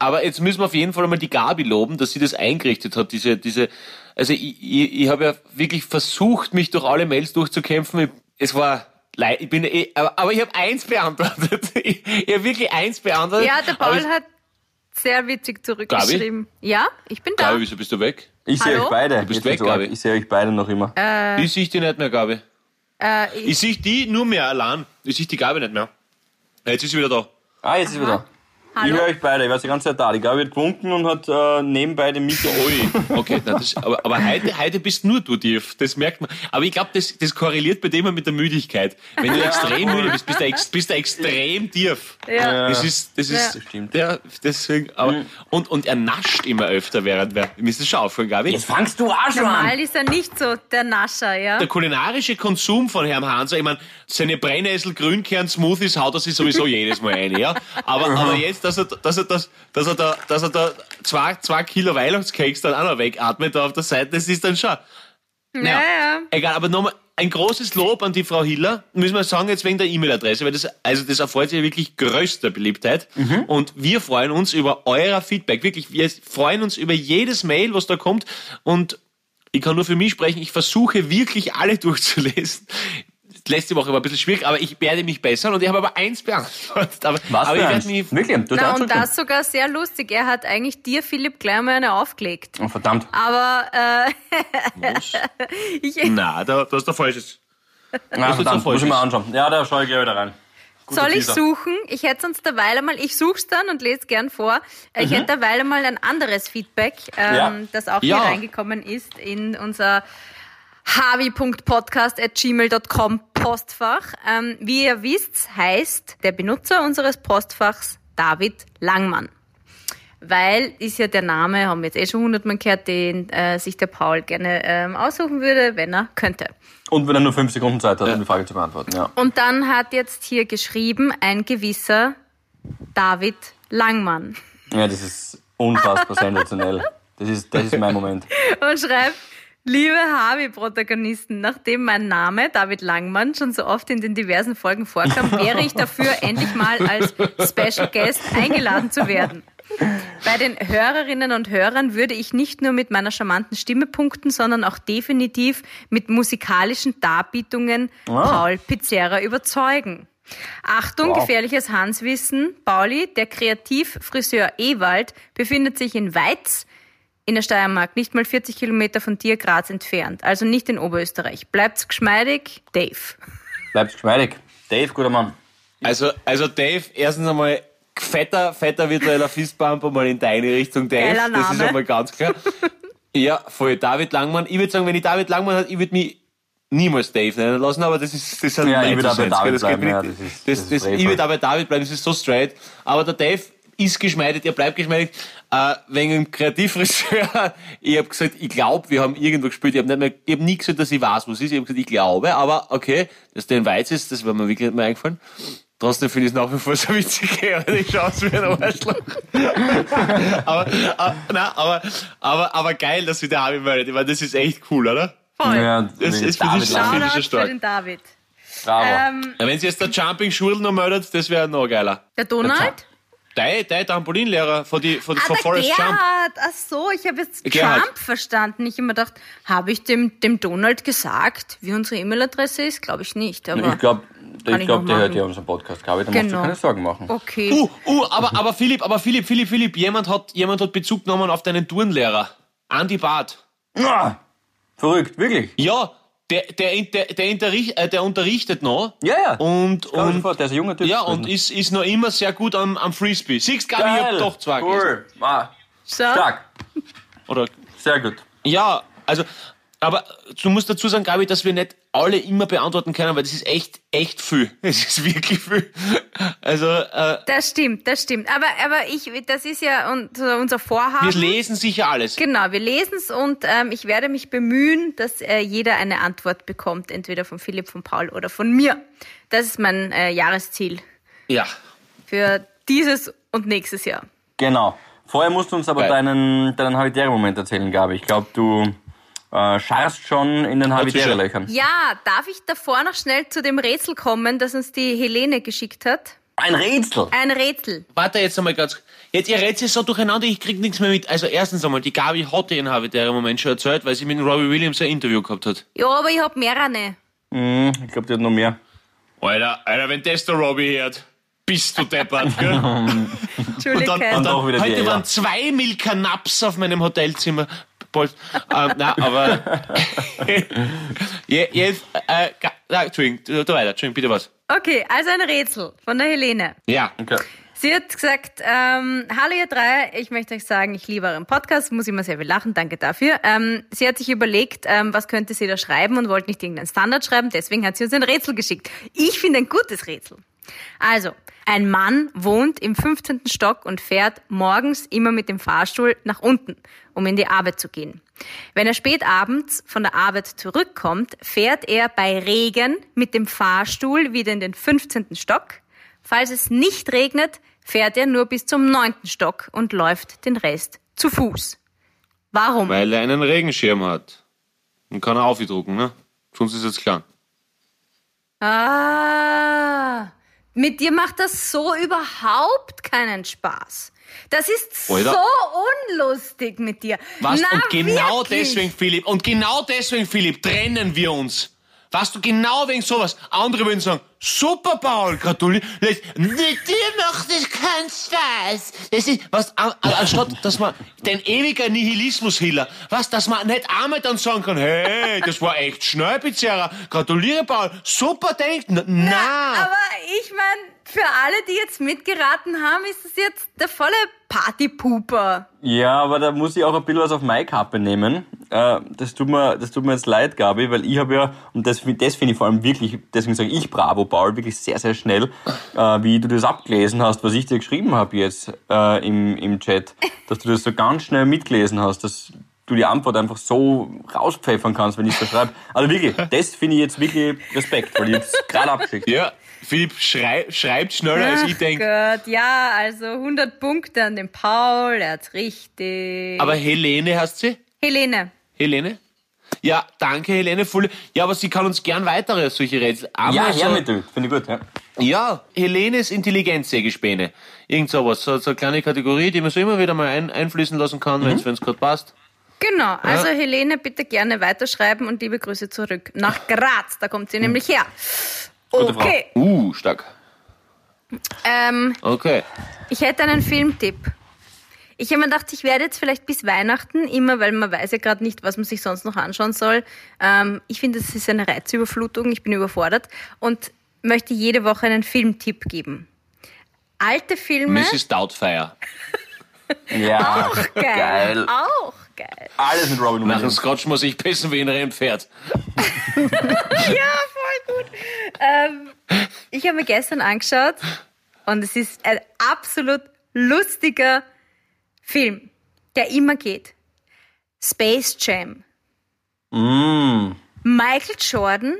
aber jetzt müssen wir auf jeden Fall einmal die Gabi loben, dass sie das eingerichtet hat. Diese, diese, also ich, ich, ich habe ja wirklich versucht, mich durch alle Mails durchzukämpfen. Ich, es war leid, ich bin, eh- aber, ich habe eins beantwortet. Ich, ich habe wirklich eins beantwortet. Ja, der Paul es- hat sehr witzig zurückgeschrieben. Ja, ich bin da. Gabi, wieso bist du weg? Ich sehe euch beide. Du bist weg. Gabi. Ich sehe euch beide noch immer. Ich sehe die nicht mehr, Gabi. Äh, ich, Ich sehe die nur mehr allein. Ich sehe die Gabi nicht mehr. Jetzt ist sie wieder da. Ah, jetzt ist sie wieder. Ich hallo? höre euch beide. Ich war die ganze Zeit da. Die Gabi hat gewunken und hat äh, nebenbei den Mikro. Ui, okay. Na, das, aber aber heute, heute bist nur du tief. Das merkt man. Aber ich glaube, das, das korreliert bei dem mit der Müdigkeit. Wenn du extrem müde bist, bist du, ex, bist du extrem tief. ja. Das ist, das ist, Das stimmt. Ja, deswegen, aber, und, und er nascht immer öfter während wir, das schon aufgefallen, Gabi. Jetzt fangst du auch schon an. Normal ist er nicht so der Nascher, ja. Der kulinarische Konsum von Herrn Hanser, ich meine, seine Brennnessel Grünkern-Smoothies haut er sich sowieso jedes Mal ein, ja. Aber, aber jetzt, dass er, dass er, das, dass er da, dass er da zwei, zwei Kilo Weihnachtscakes dann auch noch wegatmet da auf der Seite, das ist dann schon. ja, ja. Egal, aber nochmal ein großes Lob an die Frau Hiller. Müssen wir sagen, jetzt wegen der E-Mail-Adresse, weil das, also das erfreut sich wirklich größter Beliebtheit. Und wir freuen uns über euer Feedback. Wirklich, wir freuen uns über jedes Mail, was da kommt. Und ich kann nur für mich sprechen, ich versuche wirklich alle durchzulesen. Letzte Woche war ein bisschen schwierig, aber ich werde mich bessern und ich habe aber eins beantwortet. Aber, Was aber ich eins? werde mich. Wirklich? Du Na, und das sogar sehr lustig. Er hat eigentlich dir, Philipp, gleich mal eine aufgelegt. Oh, verdammt. Aber äh, ich, Na, da, das ist der falsches. Na, jetzt verdammt. Muss ich mal anschauen. Ja, da schaue ich gleich wieder rein. Guter soll ich Teaser. suchen? Ich hätte sonst derweil einmal, ich such's dann und lese gern vor. Äh, Ich hätte derweil einmal ein anderes Feedback, ähm, Ja. das auch Ja. hier reingekommen ist in unser havi.podcast.gmail.com Postfach. Ähm, wie ihr wisst, heißt der Benutzer unseres Postfachs David Langmann. Weil ist ja der Name, haben wir jetzt eh schon hundertmal gehört, den äh, sich der Paul gerne ähm, aussuchen würde, wenn er könnte. Und wenn er nur fünf Sekunden Zeit hat, um die Frage zu beantworten. Ja. Und dann hat jetzt hier geschrieben ein gewisser David Langmann ja, das ist unfassbar sensationell. Das ist, das ist mein Moment. und schreibt, liebe Harvey-Protagonisten, nachdem mein Name David Langmann schon so oft in den diversen Folgen vorkam, wäre ich dafür, endlich mal als Special Guest eingeladen zu werden. Bei den Hörerinnen und Hörern würde ich nicht nur mit meiner charmanten Stimme punkten, sondern auch definitiv mit musikalischen Darbietungen Paul Pizzerra überzeugen. Achtung, Wow. gefährliches Hanswissen. Pauli, der Kreativfriseur Ewald, befindet sich in Weiz in der Steiermark, nicht mal 40 Kilometer von dir Graz entfernt. Also nicht in Oberösterreich. Bleibt's geschmeidig, Dave. Bleibst geschmeidig. Dave, guter Mann. Also, also Dave, erstens einmal fetter, fetter virtueller Fistbump einmal in deine Richtung, Dave. Geiler Das ist Name. einmal ganz klar. ja, voll. David Langmann. Ich würde sagen, wenn ich David Langmann hätte, ich würde mich niemals Dave nennen lassen, aber das ist, das ist ein Ja, ich würde auch bei. David bleiben, das das, das das, ich würde auch bei David bleiben, das ist so straight. Aber der Dave, ist geschmeidet, er bleibt geschmeidet. Äh, wegen dem Kreativfriseur, ich habe gesagt, ich glaube, wir haben irgendwo gespielt. Ich habe nicht mehr, ich hab nie gesagt, dass ich weiß, was es ist. Ich habe gesagt, ich glaube, aber okay, dass der in Weiz ist, das war mir wirklich nicht mehr eingefallen. Trotzdem finde ich es nach wie vor so witzig, aber ich schaue aus wie ein Arschloch. aber, aber, nein, aber, aber, aber geil, dass sich der Harvey meldet. Ich meine, das ist echt cool, oder? Voll. Ja, Das ist für dich Lang. Finde ich schon Shoutout für stark. den David. Bravo. Ähm, Ja, wenn sie jetzt der Jumping Schurl noch meldet, das wäre noch geiler. der Donald? Dein, dein Trampolinlehrer von, die, von, Ah, von der Forest Gerhard. Jump. Ach so, ich habe jetzt Gerhard. Jump verstanden. Ich habe mir gedacht, habe ich dem, dem Donald gesagt, wie unsere E-Mail-Adresse ist? Glaube ich nicht. Aber ich glaube, ich glaub, der hört ja unseren Podcast, glaube ich. Da musst Genau. du keine Sorgen machen. okay. Uh, uh, aber, aber Philipp, aber Philipp, Philipp, Philipp, jemand hat, jemand hat Bezug genommen auf deinen Turnlehrer. Andy Barth. Ah, verrückt, wirklich. Ja, der, der, der, der, unterricht, äh, der unterrichtet noch. Ja, ja. Und, und, vor, der ist ein junger Typ. ja, und ist, ist noch immer sehr gut am, am Frisbee. Siehst du, Gabi, ich hab Geil. doch zwei gelesen. Cool. Ah, So. stark. Oder, Sehr gut. ja, also, aber du musst dazu sagen, Gabi, dass wir nicht alle immer beantworten können, weil das ist echt, echt viel. Es ist wirklich viel. Also, äh, Das stimmt, das stimmt. Aber, aber ich, das ist ja unser, Vorhaben. wir lesen sicher alles. Genau, wir lesen es und ähm, ich werde mich bemühen, dass äh, jeder eine Antwort bekommt, entweder von Philipp, von Paul oder von mir. Das ist mein äh, Jahresziel Ja. für dieses und nächstes Jahr. Genau. Vorher musst du uns aber Geil. deinen, deinen Habitäre-Moment erzählen, Gabi. Ich glaube, du äh, scharst schon in den schon. Habitäre-Löchern. Ja, darf ich davor noch schnell zu dem Rätsel kommen, das uns die Helene geschickt hat? Ein Rätsel. Ein Rätsel. Warte jetzt einmal ganz. Jetzt, ihr jetzt so durcheinander, ich krieg nichts mehr mit. Also, erstens einmal, die Gabi hatte ihren Habitäre Moment schon erzählt, weil sie mit dem Robbie Williams ein Interview gehabt hat. Ja, aber ich hab mehrere. Hm, ich glaube, die hat noch mehr. Alter, Alter, wenn das der Robbie hört, bist du deppert, gell? Und Entschuldigung. dann, und dann heute waren zwei Milka Naps auf meinem Hotelzimmer. Bolt. ähm, na, aber. Je- jetzt, äh, na, Entschuldigung, du, du weiter, Entschuldigung, bitte was. Okay, also ein Rätsel von der Helene. Ja. Okay. Sie hat gesagt, ähm, hallo ihr drei, ich möchte euch sagen, ich liebe euren Podcast, muss immer sehr viel lachen, danke dafür. Ähm, sie hat sich überlegt, ähm, was könnte sie da schreiben und wollte nicht irgendeinen Standard schreiben, deswegen hat sie uns ein Rätsel geschickt. Ich finde ein gutes Rätsel. Also, ein Mann wohnt im 15. Stock und fährt morgens immer mit dem Fahrstuhl nach unten, um in die Arbeit zu gehen. Wenn er spät abends von der Arbeit zurückkommt, fährt er bei Regen mit dem Fahrstuhl wieder in den 15. Stock. Falls es nicht regnet, fährt er nur bis zum 9. Stock und läuft den Rest zu Fuß. Warum? Weil er einen Regenschirm hat. Und kann er aufdrucken, ne? Sonst ist jetzt klar. Ah, mit dir macht das so überhaupt keinen Spaß. Das ist Alter. so unlustig mit dir. Was? Na, und genau wirklich? deswegen, Philipp, und genau deswegen, Philipp, trennen wir uns. Weißt du, genau wegen sowas. Andere würden sagen, super, Paul, gratuliere. Mit dir macht es keinen Spaß. Das ist, was, an- an- anstatt, dass man den ewiger Nihilismus-Hiller, was, dass man nicht einmal dann sagen kann, hey, das war echt schnell, Pizzeria. Gratuliere, Paul. Super, denkt, na, na. Aber ich meine, für alle, die jetzt mitgeraten haben, ist das jetzt der volle Partypooper. Ja, aber da muss ich auch ein bisschen was auf meine Kappe nehmen. Äh, das, tut mir, das tut mir jetzt leid, Gabi, weil ich habe ja, und das, das finde ich vor allem wirklich, deswegen sage ich bravo, Paul, wirklich sehr, sehr schnell, äh, wie du das abgelesen hast, was ich dir geschrieben habe jetzt äh, im, im Chat, dass du das so ganz schnell mitgelesen hast, dass du die Antwort einfach so rauspfeffern kannst, wenn ich so schreibe. Also wirklich, das finde ich jetzt wirklich Respekt, weil ich jetzt gerade abgeschickt. Ja, Philipp schrei, schreibt schneller, als ich denke. Gott, ja, also 100 Punkte an den Paul, er hat's richtig. Aber Helene heißt sie? Helene, Helene? Ja, danke, Helene. Voll. Ja, aber sie kann uns gern weitere solche Rätsel. Ja, Einmal her so, mit dir, finde ich gut, ja. Ja, Helenes Intelligenzsägespäne. Irgend sowas. So, so eine kleine Kategorie, die man so immer wieder mal ein, einfließen lassen kann, wenn es gerade passt. Genau, also Helene, bitte gerne weiterschreiben und liebe Grüße zurück. Nach Graz, da kommt sie nämlich her. Gute. Okay, Uh, stark. ähm, Okay. ich hätte einen Filmtipp. Ich habe mir gedacht, ich werde jetzt vielleicht bis Weihnachten immer, weil man weiß ja gerade nicht, was man sich sonst noch anschauen soll. Ähm, ich finde, es ist eine Reizüberflutung, ich bin überfordert und möchte jede Woche einen Filmtipp geben. Alte Filme, Mrs. Doubtfire. Ja, geil, geil. auch geil. Alles mit Robin Nach dem Williams. Scotch muss ich pissen wie ein Rennpferd. Ja, voll gut. Ähm, ich habe mir gestern angeschaut und es ist ein absolut lustiger Film, der immer geht. Space Jam. Mm. Michael Jordan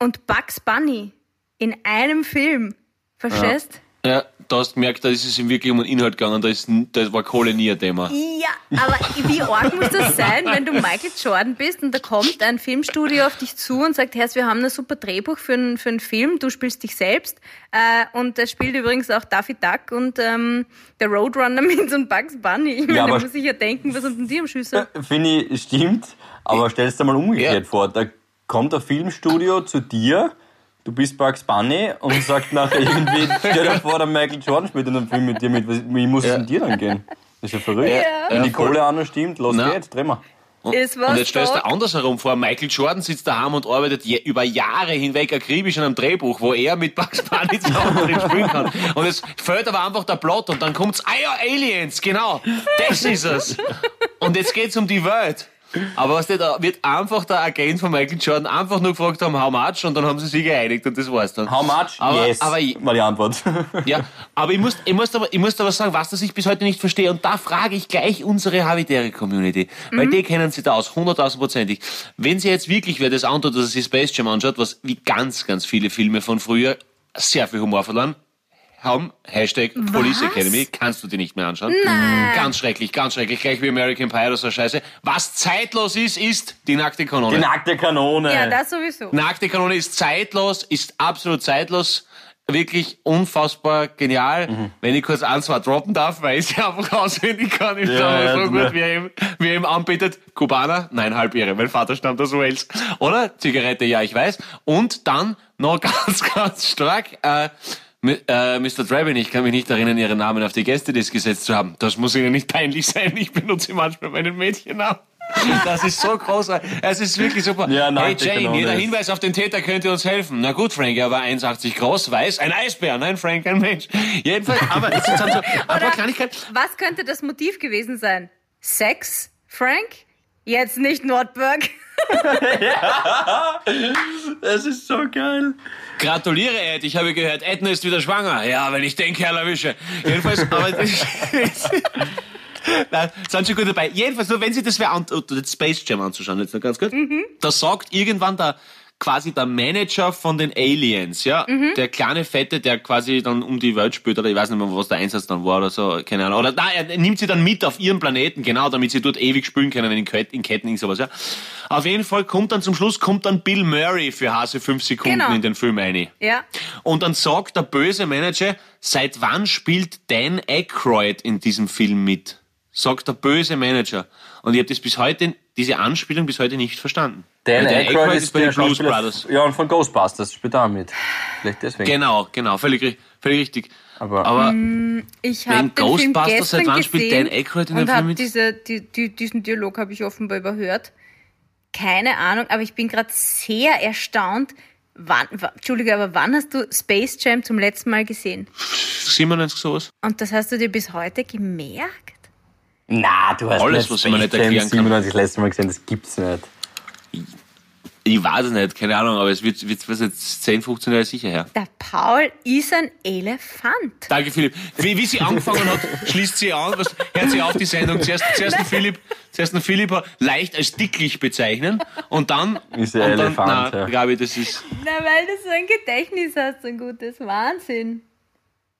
und Bugs Bunny in einem Film. Verstehst? Ja, da hast du gemerkt, da ist es ihm wirklich um den Inhalt gegangen, da, ist, da war Kohle nie ein Thema. Ja, aber wie arg muss das sein, wenn du Michael Jordan bist und da kommt ein Filmstudio auf dich zu und sagt, Herr, wir haben ein super Drehbuch für einen, für einen Film, du spielst dich selbst. Äh, und da spielt übrigens auch Daffy Duck und ähm, der Roadrunner mit und Bugs Bunny. Ich meine, Ja, da aber- muss ich ja denken, was unten dir am Schüssel. Finde ich, stimmt. Aber stell dir mal umgekehrt Ja. vor. Da kommt ein Filmstudio zu dir, du bist Bugs Bunny und sagt nachher irgendwie, stell dir vor, der Michael Jordan spielt in einem Film mit dir mit. Wie muss es denn dir dann gehen? Das ist ja verrückt. Ja. Wenn die Ja. Kohle an stimmt, los Na. geht's, dreh mal. Es war Und jetzt stellst du andersherum vor, Michael Jordan sitzt daheim und arbeitet je, über Jahre hinweg akribisch an einem Drehbuch, wo er mit Bugs Bunny zusammen drin spielen kann. Und es fällt aber einfach der Plot und dann kommt's, ah ja, Aliens, genau, das ist es. Und jetzt geht's um die Welt. Aber was da wird einfach der Agent von Michael Jordan einfach nur gefragt haben, how much, und dann haben sie sich geeinigt und das war's dann. How much? Aber, yes, aber war die Antwort. ja, aber ich muss, ich muss, aber, ich muss aber sagen, was das ich bis heute nicht verstehe. Und da frage ich gleich unsere Habitäre-Community. Weil die kennen sich da aus, hunderttausendprozentig. Wenn sie jetzt wirklich wer das antut, dass er sich Space Jam anschaut, was wie ganz, ganz viele Filme von früher sehr viel Humor verloren haben, Hashtag Police Was? Academy, kannst du dir nicht mehr anschauen. Nein. Ganz schrecklich, ganz schrecklich, gleich wie American Pie oder so Scheiße. Was zeitlos ist, ist die nackte Kanone. Die nackte Kanone. Ja, das sowieso. Nackte Kanone ist zeitlos, ist absolut zeitlos. Wirklich unfassbar genial. Mhm. Wenn ich kurz ein, zwei droppen darf, weil ich sie einfach auswendig kann, ist Ja, aber ja, so gut, wie er, ihm, wie er ihm anbietet. Kubaner? Nein, halb irre. Mein Vater stammt aus Wales. Oder? Zigarette, ja, ich weiß. Und dann noch ganz, ganz stark, äh, äh, Mr. Draven, ich kann mich nicht erinnern, Ihren Namen auf die Gästeliste gesetzt zu haben. Das muss Ihnen nicht peinlich sein. Ich benutze manchmal meinen Mädchennamen. Das ist so großartig. Es ist wirklich super. Ja, hey nackte Jane, Kanone jeder ist- Hinweis auf den Täter könnte uns helfen. Na gut, Frank, er war 1,80 groß, weiß, ein Eisbär. Nein, Frank, ein Mensch. Jedenfalls, aber es ist so, aber Kleinigkeit. was könnte das Motiv gewesen sein? Sex, Frank? Jetzt nicht Nordberg. Das ist so geil. Gratuliere, Ed. Ich habe gehört, Edna ist wieder schwanger. Ja, wenn ich den Kerl erwische. Jedenfalls, aber das, Nein, sind schon gut dabei. Jedenfalls, nur wenn Sie das das Space Jam anzuschauen, jetzt noch ganz kurz. Da sagt irgendwann der, quasi der Manager von den Aliens, ja, der kleine Fette, der quasi dann um die Welt spielt, oder ich weiß nicht mehr, was der Einsatz dann war oder so, keine Ahnung. Oder nein, er nimmt sie dann mit auf ihren Planeten, genau, damit sie dort ewig spielen können in Ketten, in Ketten, sowas, ja. Auf jeden Fall kommt dann zum Schluss, kommt dann Bill Murray für Hase fünf Sekunden Genau. in den Film rein. Ja. Und dann sagt der böse Manager, seit wann spielt Dan Aykroyd in diesem Film mit? Sagt der böse Manager. Und ich habe das bis heute, diese Anspielung bis heute nicht verstanden. Dan Weil Aykroyd ist bei den Blues Schauspieler, Brothers. ja, und von Ghostbusters spielt er auch mit. Vielleicht deswegen. Genau, genau, völlig, völlig richtig. Aber- Aber Ich Wegen habe den Film Ghostbusters, gestern seit wann gesehen spielt Dan Aykroyd in dem und Film mit? diese, die, die, diesen Dialog habe ich offenbar überhört. Keine Ahnung, aber ich bin gerade sehr erstaunt. Wann, wa- Entschuldige, aber wann hast du Space Jam zum letzten Mal gesehen? 97 sowas. Und das hast du dir bis heute gemerkt? Na, du hast Alles, was man nicht erklären kann. 97 das letzte Mal gesehen, das gibt's nicht. Ich weiß es nicht, keine Ahnung, aber es wird, wird was jetzt 10, 15 Jahre sicher her. Der Paul ist ein Elefant. Danke, Philipp. Wie, wie sie angefangen hat, schließt sie an, was, hört sie auf die Sendung. Zuerst, zuerst den Philipp, zuerst den Philipp leicht als dicklich bezeichnen und dann, Ist der und dann, Elefant, na, ja. Gabi, das ist, Na, weil du so ein Gedächtnis hast, so ein gutes Wahnsinn.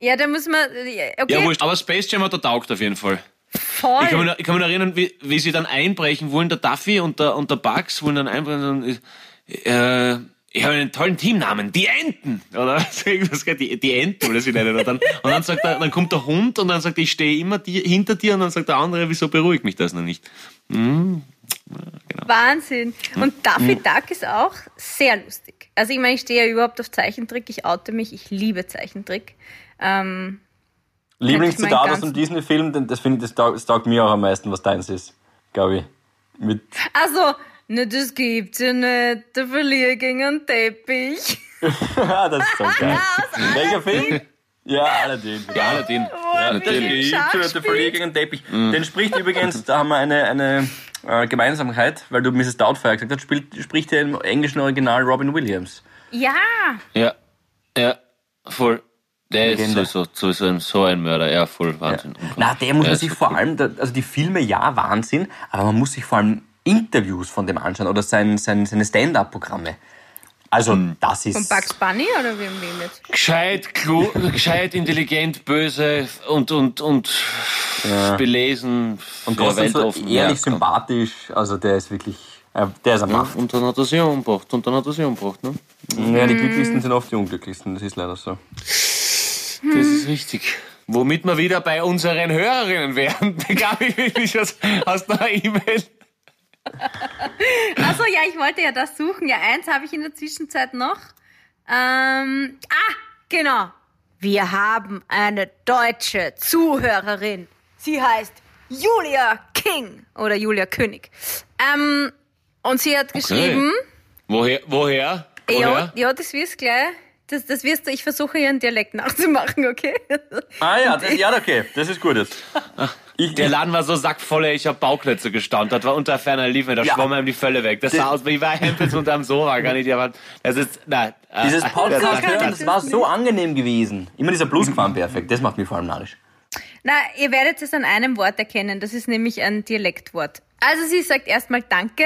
Ja, da muss man, okay, ja wurscht. Aber Space Jam hat er taugt auf jeden Fall. Voll. Ich kann mich, ich kann mich erinnern, wie, wie sie dann einbrechen wollen, der Duffy und der, und der Bugs wollen dann einbrechen und, äh, ich habe einen tollen Teamnamen, die Enten, oder? Die, die Enten, oder sie nennen. Und dann, und dann sagt er, dann kommt der Hund und dann sagt er, ich stehe immer dir, hinter dir und dann sagt der andere, wieso beruhigt mich das noch nicht? Wahnsinn. Und Daffy Duck ist auch sehr lustig. Also ich meine, ich stehe ja überhaupt auf Zeichentrick, ich oute mich, ich liebe Zeichentrick. Ähm, Lieblingszitat aus dem Disney-Film, denn das finde ich, das taugt, das taugt mir auch am meisten, was deins ist, glaube ich. Mit, also, ne, das gibt's ja nicht. Der Verlier gegen einen Teppich. Ah, das ist so geil. Welcher Film? Ja, Aladdin. Ja, Aladdin. Ja, natürlich. Der spielt. Verlier gegen den Teppich. Den spricht übrigens, da haben wir eine, eine äh, Gemeinsamkeit, weil du Mrs. Doubtfire gesagt hast, spielt, spricht ja im englischen Original Robin Williams. Ja, Ja, ja, voll. Der ist Legende. sowieso, sowieso ein, so ein Mörder, ja, voll Wahnsinn. Na, der muss man ist sich wirklich- vor allem, da- also die Filme, ja, Wahnsinn, aber man muss sich vor allem Interviews von dem anschauen oder sein, sein, seine Stand-up-Programme. Also, Hm. das ist. Von Bugs Bunny oder wem wem jetzt? Gescheit, klu, gescheit, intelligent, böse und, und, und belesen. und ja, trotzdem so ehrlich ja, sympathisch. Also, der ist wirklich. äh, Der ist ein Mann. Und dann hat er sich umgebracht, und dann hat er sich umgebracht, ne? Ja, die Glücklichsten sind oft die Unglücklichsten, das ist leider so. Das ist richtig. Womit wir wieder bei unseren Hörerinnen wären. Gabi, hast du noch eine E-Mail? Achso, ja, ich wollte ja das suchen. Ja, eins habe ich in der Zwischenzeit noch. Ähm, ah, genau. Wir haben eine deutsche Zuhörerin. Sie heißt Julia King oder Julia König. Ähm, und sie hat geschrieben, Woher? Woher? ja, Woher? ja, das wirst gleich. Das, das wirst du, ich versuche ihren Dialekt nachzumachen, okay? Ah ja, das, ja, okay, das ist gut jetzt. Ich, Der Laden war so sackvoll, ey, ich hab Bauklötze gestaunt. Das war unter ferner Liefen, da Ja. schwamm einem die Völle weg. Das sah aus wie bei Hempels unterm Sofa, gar nicht. Aber das ist, nein. äh, dieses äh, Podcast kann ich hören, das das war so angenehm gewesen. Immer dieser Plusquamperfekt, das macht mich vor allem narrisch. Na, ihr werdet es an einem Wort erkennen. Das ist nämlich ein Dialektwort. Also sie sagt erstmal Danke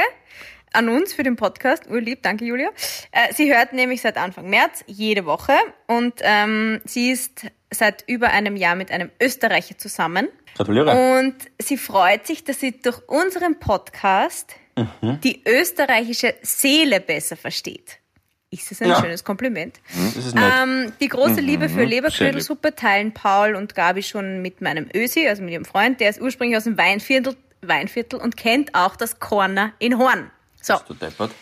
an uns für den Podcast. Urlieb, danke Julia. Äh, sie hört nämlich seit Anfang März jede Woche und ähm, sie ist seit über einem Jahr mit einem Österreicher zusammen. Gratuliere. Und sie freut sich, dass sie durch unseren Podcast die österreichische Seele besser versteht. Ist das ein Ja. schönes Kompliment? Nett. Ähm, die große Liebe für Leberknödelsuppe teilen Paul und Gabi schon mit meinem Ösi, also mit ihrem Freund. Der ist ursprünglich aus dem Weinviertel, Weinviertel und kennt auch das Corner in Horn. So, Du deppert.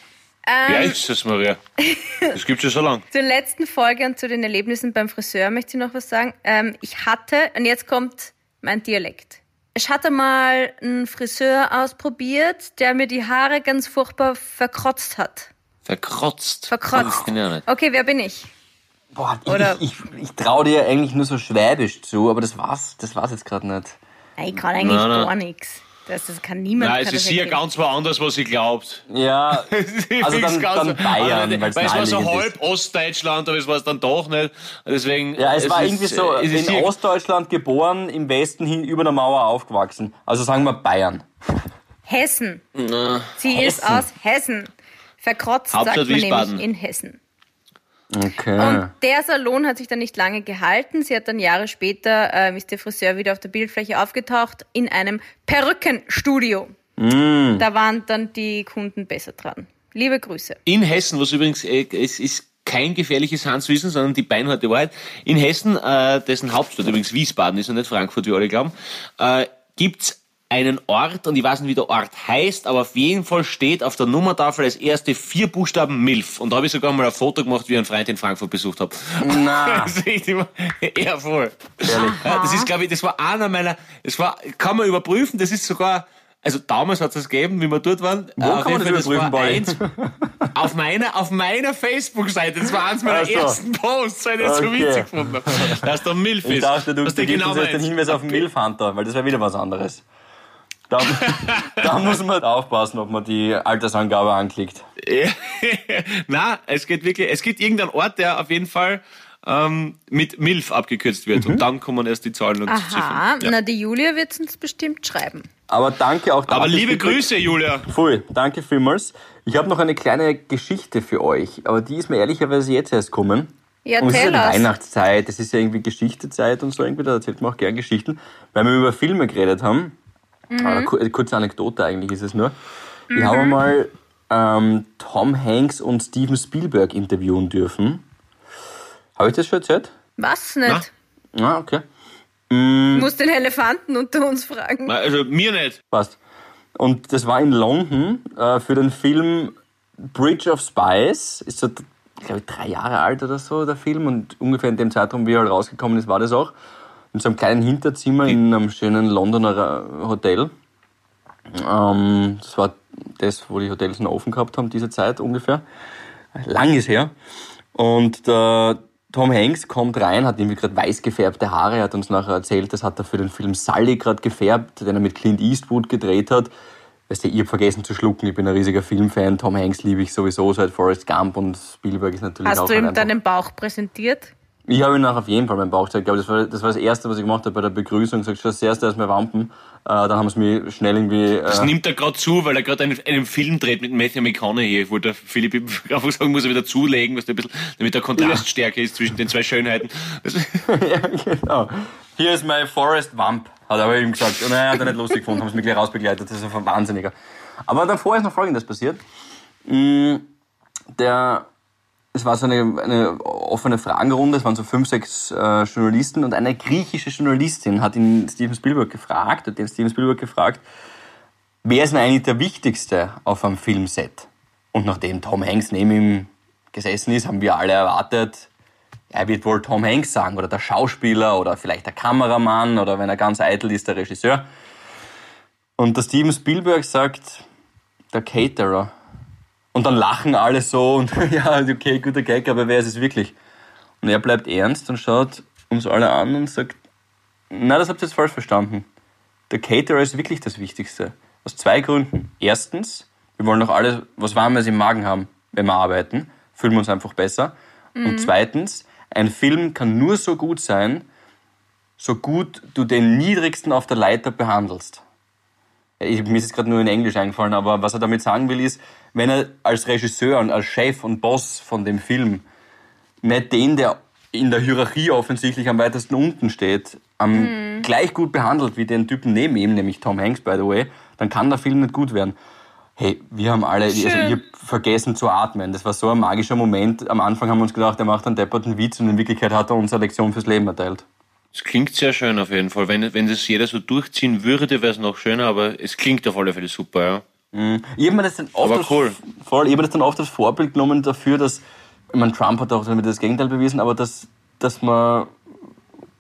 Wie alt ist das, Maria? Das gibt's schon so lang. zur letzten Folge und zu den Erlebnissen beim Friseur möchte ich noch was sagen. Ähm, ich hatte, und jetzt kommt mein Dialekt. Ich hatte mal einen Friseur ausprobiert, der mir die Haare ganz furchtbar verkrotzt hat. Verkrotzt. Verkrotzt. Nicht. Okay, wer bin ich? Boah, Oder- ich, ich, ich traue dir eigentlich nur so Schwäbisch zu, aber das war's, das war's jetzt gerade nicht. Ich kann eigentlich Nein, nein. gar nichts. Das, das kann niemand. Nein, es ist hier ganz woanders, was sie glaubt. Ja, also dann, dann Bayern, weil weil es war so halb Ostdeutschland, aber es war es dann doch nicht. Deswegen. Ja, es, war ist- irgendwie so es ist in Ostdeutschland geboren, im Westen hin über der Mauer aufgewachsen. Also sagen wir Bayern. Hessen. Sie ist Hessen. aus Hessen. Verkrotzt Hauptstadt sagt man Wiesbaden. nämlich in Hessen. Okay. Und der Salon hat sich dann nicht lange gehalten. Sie hat dann Jahre später, ähm, ist der Friseur wieder auf der Bildfläche aufgetaucht, in einem Perückenstudio. Da waren dann die Kunden besser dran. Liebe Grüße. In Hessen, was übrigens, äh, es ist kein gefährliches Hanswissen, sondern die beinharte Wahrheit. In Hessen, äh, dessen Hauptstadt übrigens Wiesbaden ist und nicht Frankfurt, wie alle glauben, äh, gibt's einen Ort, und ich weiß nicht, wie der Ort heißt, aber auf jeden Fall steht auf der Nummertafel als erste vier Buchstaben MILF. Und da habe ich sogar mal ein Foto gemacht, wie ich einen Freund in Frankfurt besucht habe. Na, ja, voll. das ist, glaube ich, das war einer meiner, das war, kann man überprüfen, das ist sogar, also damals hat es das gegeben, wie wir dort waren. Wo Auf kann man das überprüfen, war Boy? eins, auf meiner, auf meiner Facebook-Seite, das war eins meiner Ach so. ersten Posts, weil ich das so Okay. witzig gefunden habe. Dass da Milf ist. Ich dachte, du, du gibst genau jetzt den. Hinweis auf den Milfhunter, weil das wäre wieder was anderes. Da, da muss man aufpassen, ob man die Altersangabe anklickt. Ja. Na, es geht wirklich, es gibt irgendeinen Ort, der auf jeden Fall ähm, mit Milf abgekürzt wird. Mhm. Und dann kommen erst die Zahlen und Aha, Ziffern. Ja. na die Julia wird uns bestimmt schreiben. Aber danke auch Aber liebe. Grüße, Julia. Voll, danke vielmals. Ich habe noch eine kleine Geschichte für euch, aber die ist mir ehrlicherweise jetzt erst gekommen. Ja, und es ist ja. Weihnachtszeit, es ist ja irgendwie Geschichtezeit und so irgendwie, da erzählt man auch gern Geschichten, weil wir über Filme geredet haben. Mhm. Aber ku- eine kurze Anekdote eigentlich ist es nur. Ich habe mal ähm, Tom Hanks und Steven Spielberg interviewen dürfen. Habe ich das schon erzählt? Was nicht? Ah, okay. Du musst den Elefanten unter uns fragen. Also mir nicht. Passt. Und das war in London äh, für den Film Bridge of Spies. Ist so, glaube ich, drei Jahre alt oder so, der Film. Und ungefähr in dem Zeitraum, wie er halt rausgekommen ist, war das auch. In so einem kleinen Hinterzimmer in einem schönen Londoner äh, Hotel. Ähm, das war das, wo die Hotels noch offen gehabt haben, diese Zeit ungefähr. Lang ist her. Und der Tom Hanks kommt rein, hat irgendwie gerade weiß gefärbte Haare, er hat uns nachher erzählt, das hat er für den Film Sully gerade gefärbt, den er mit Clint Eastwood gedreht hat. Weißt du, ich hab vergessen zu schlucken, ich bin ein riesiger Filmfan, Tom Hanks liebe ich sowieso seit Forrest Gump und Spielberg ist natürlich Hast auch du ihm ein deinen Bauch präsentiert? Ich habe ihn auch auf jeden Fall meinen Bauch gezeigt. Ich glaube, das war, das war das Erste, was ich gemacht habe bei der Begrüßung. Gesagt, das erste erstmal Wampen. Äh, dann haben sie mich schnell irgendwie... Äh, Das nimmt er gerade zu, weil er gerade einen, einen Film dreht mit Matthew McConaughey, wo der Philipp einfach sagen muss, er wieder zulegen, was ein bisschen, damit der Kontrast stärker ist zwischen den zwei Schönheiten. Ja, genau. Hier ist mein Forest Wamp, hat er aber ihm gesagt. Und er hat er nicht lustig gefunden, haben sie mich gleich rausbegleitet. Das ist einfach ein Wahnsinniger. Aber davor ist noch Folgendes passiert. Mm, Der, es war so eine, eine offene Fragenrunde, es waren so fünf, sechs äh, Journalisten und eine griechische Journalistin hat ihn Steven Spielberg gefragt, hat den Steven Spielberg gefragt, wer ist denn eigentlich der Wichtigste auf einem Filmset? Und nachdem Tom Hanks neben ihm gesessen ist, haben wir alle erwartet, er wird wohl Tom Hanks sagen oder der Schauspieler oder vielleicht der Kameramann oder wenn er ganz eitel ist, der Regisseur. Und der Steven Spielberg sagt, der Caterer. Und dann lachen alle so und ja, okay, guter Gag, aber wer ist es wirklich? Und er bleibt ernst und schaut uns alle an und sagt, na, das habt ihr jetzt falsch verstanden. Der Caterer ist wirklich das Wichtigste. Aus zwei Gründen. Erstens, wir wollen doch alle was Warmes im Magen haben, wenn wir arbeiten. Fühlen wir uns einfach besser. Und zweitens, ein Film kann nur so gut sein, so gut du den Niedrigsten auf der Leiter behandelst. Ich, mir ist es gerade nur in Englisch eingefallen, aber was er damit sagen will, ist, wenn er als Regisseur und als Chef und Boss von dem Film nicht den, der in der Hierarchie offensichtlich am weitesten unten steht, am gleich gut behandelt wie den Typen neben ihm, nämlich Tom Hanks, by the way, dann kann der Film nicht gut werden. Hey, wir haben alle, also ich hab vergessen zu atmen. Das war so ein magischer Moment. Am Anfang haben wir uns gedacht, er macht einen depperten Witz und in Wirklichkeit hat er uns eine Lektion fürs Leben erteilt. Das klingt sehr schön auf jeden Fall. Wenn, wenn das jeder so durchziehen würde, wäre es noch schöner, aber es klingt auf alle Fälle super, ja. Ich habe mir das dann oft, Aber als, cool. voll, ich hab das dann oft als Vorbild genommen dafür, dass, ich meine, Trump hat auch damit das Gegenteil bewiesen, aber dass, dass man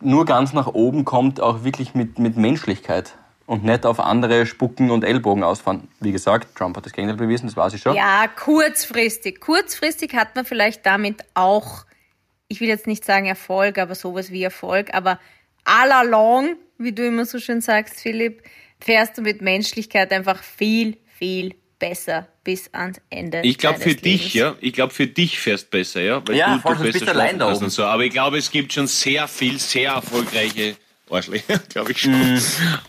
nur ganz nach oben kommt, auch wirklich mit, mit Menschlichkeit und nicht auf andere spucken und Ellbogen ausfahren. Wie gesagt, Trump hat das Gegenteil bewiesen, das weiß ich schon. Ja, kurzfristig. Kurzfristig hat man vielleicht damit auch, ich will jetzt nicht sagen Erfolg, aber sowas wie Erfolg, aber all along, wie du immer so schön sagst, Philipp, fährst du mit Menschlichkeit einfach viel, viel besser bis ans Ende. Ich glaube für dich, Lebens. ja. Ich glaube für dich fährst besser, ja. Weil Ja, du, du bist allein da oben. und so. Aber ich glaube, es gibt schon sehr viel, sehr erfolgreiche Arschlöcher, glaube ich schon. Mhm.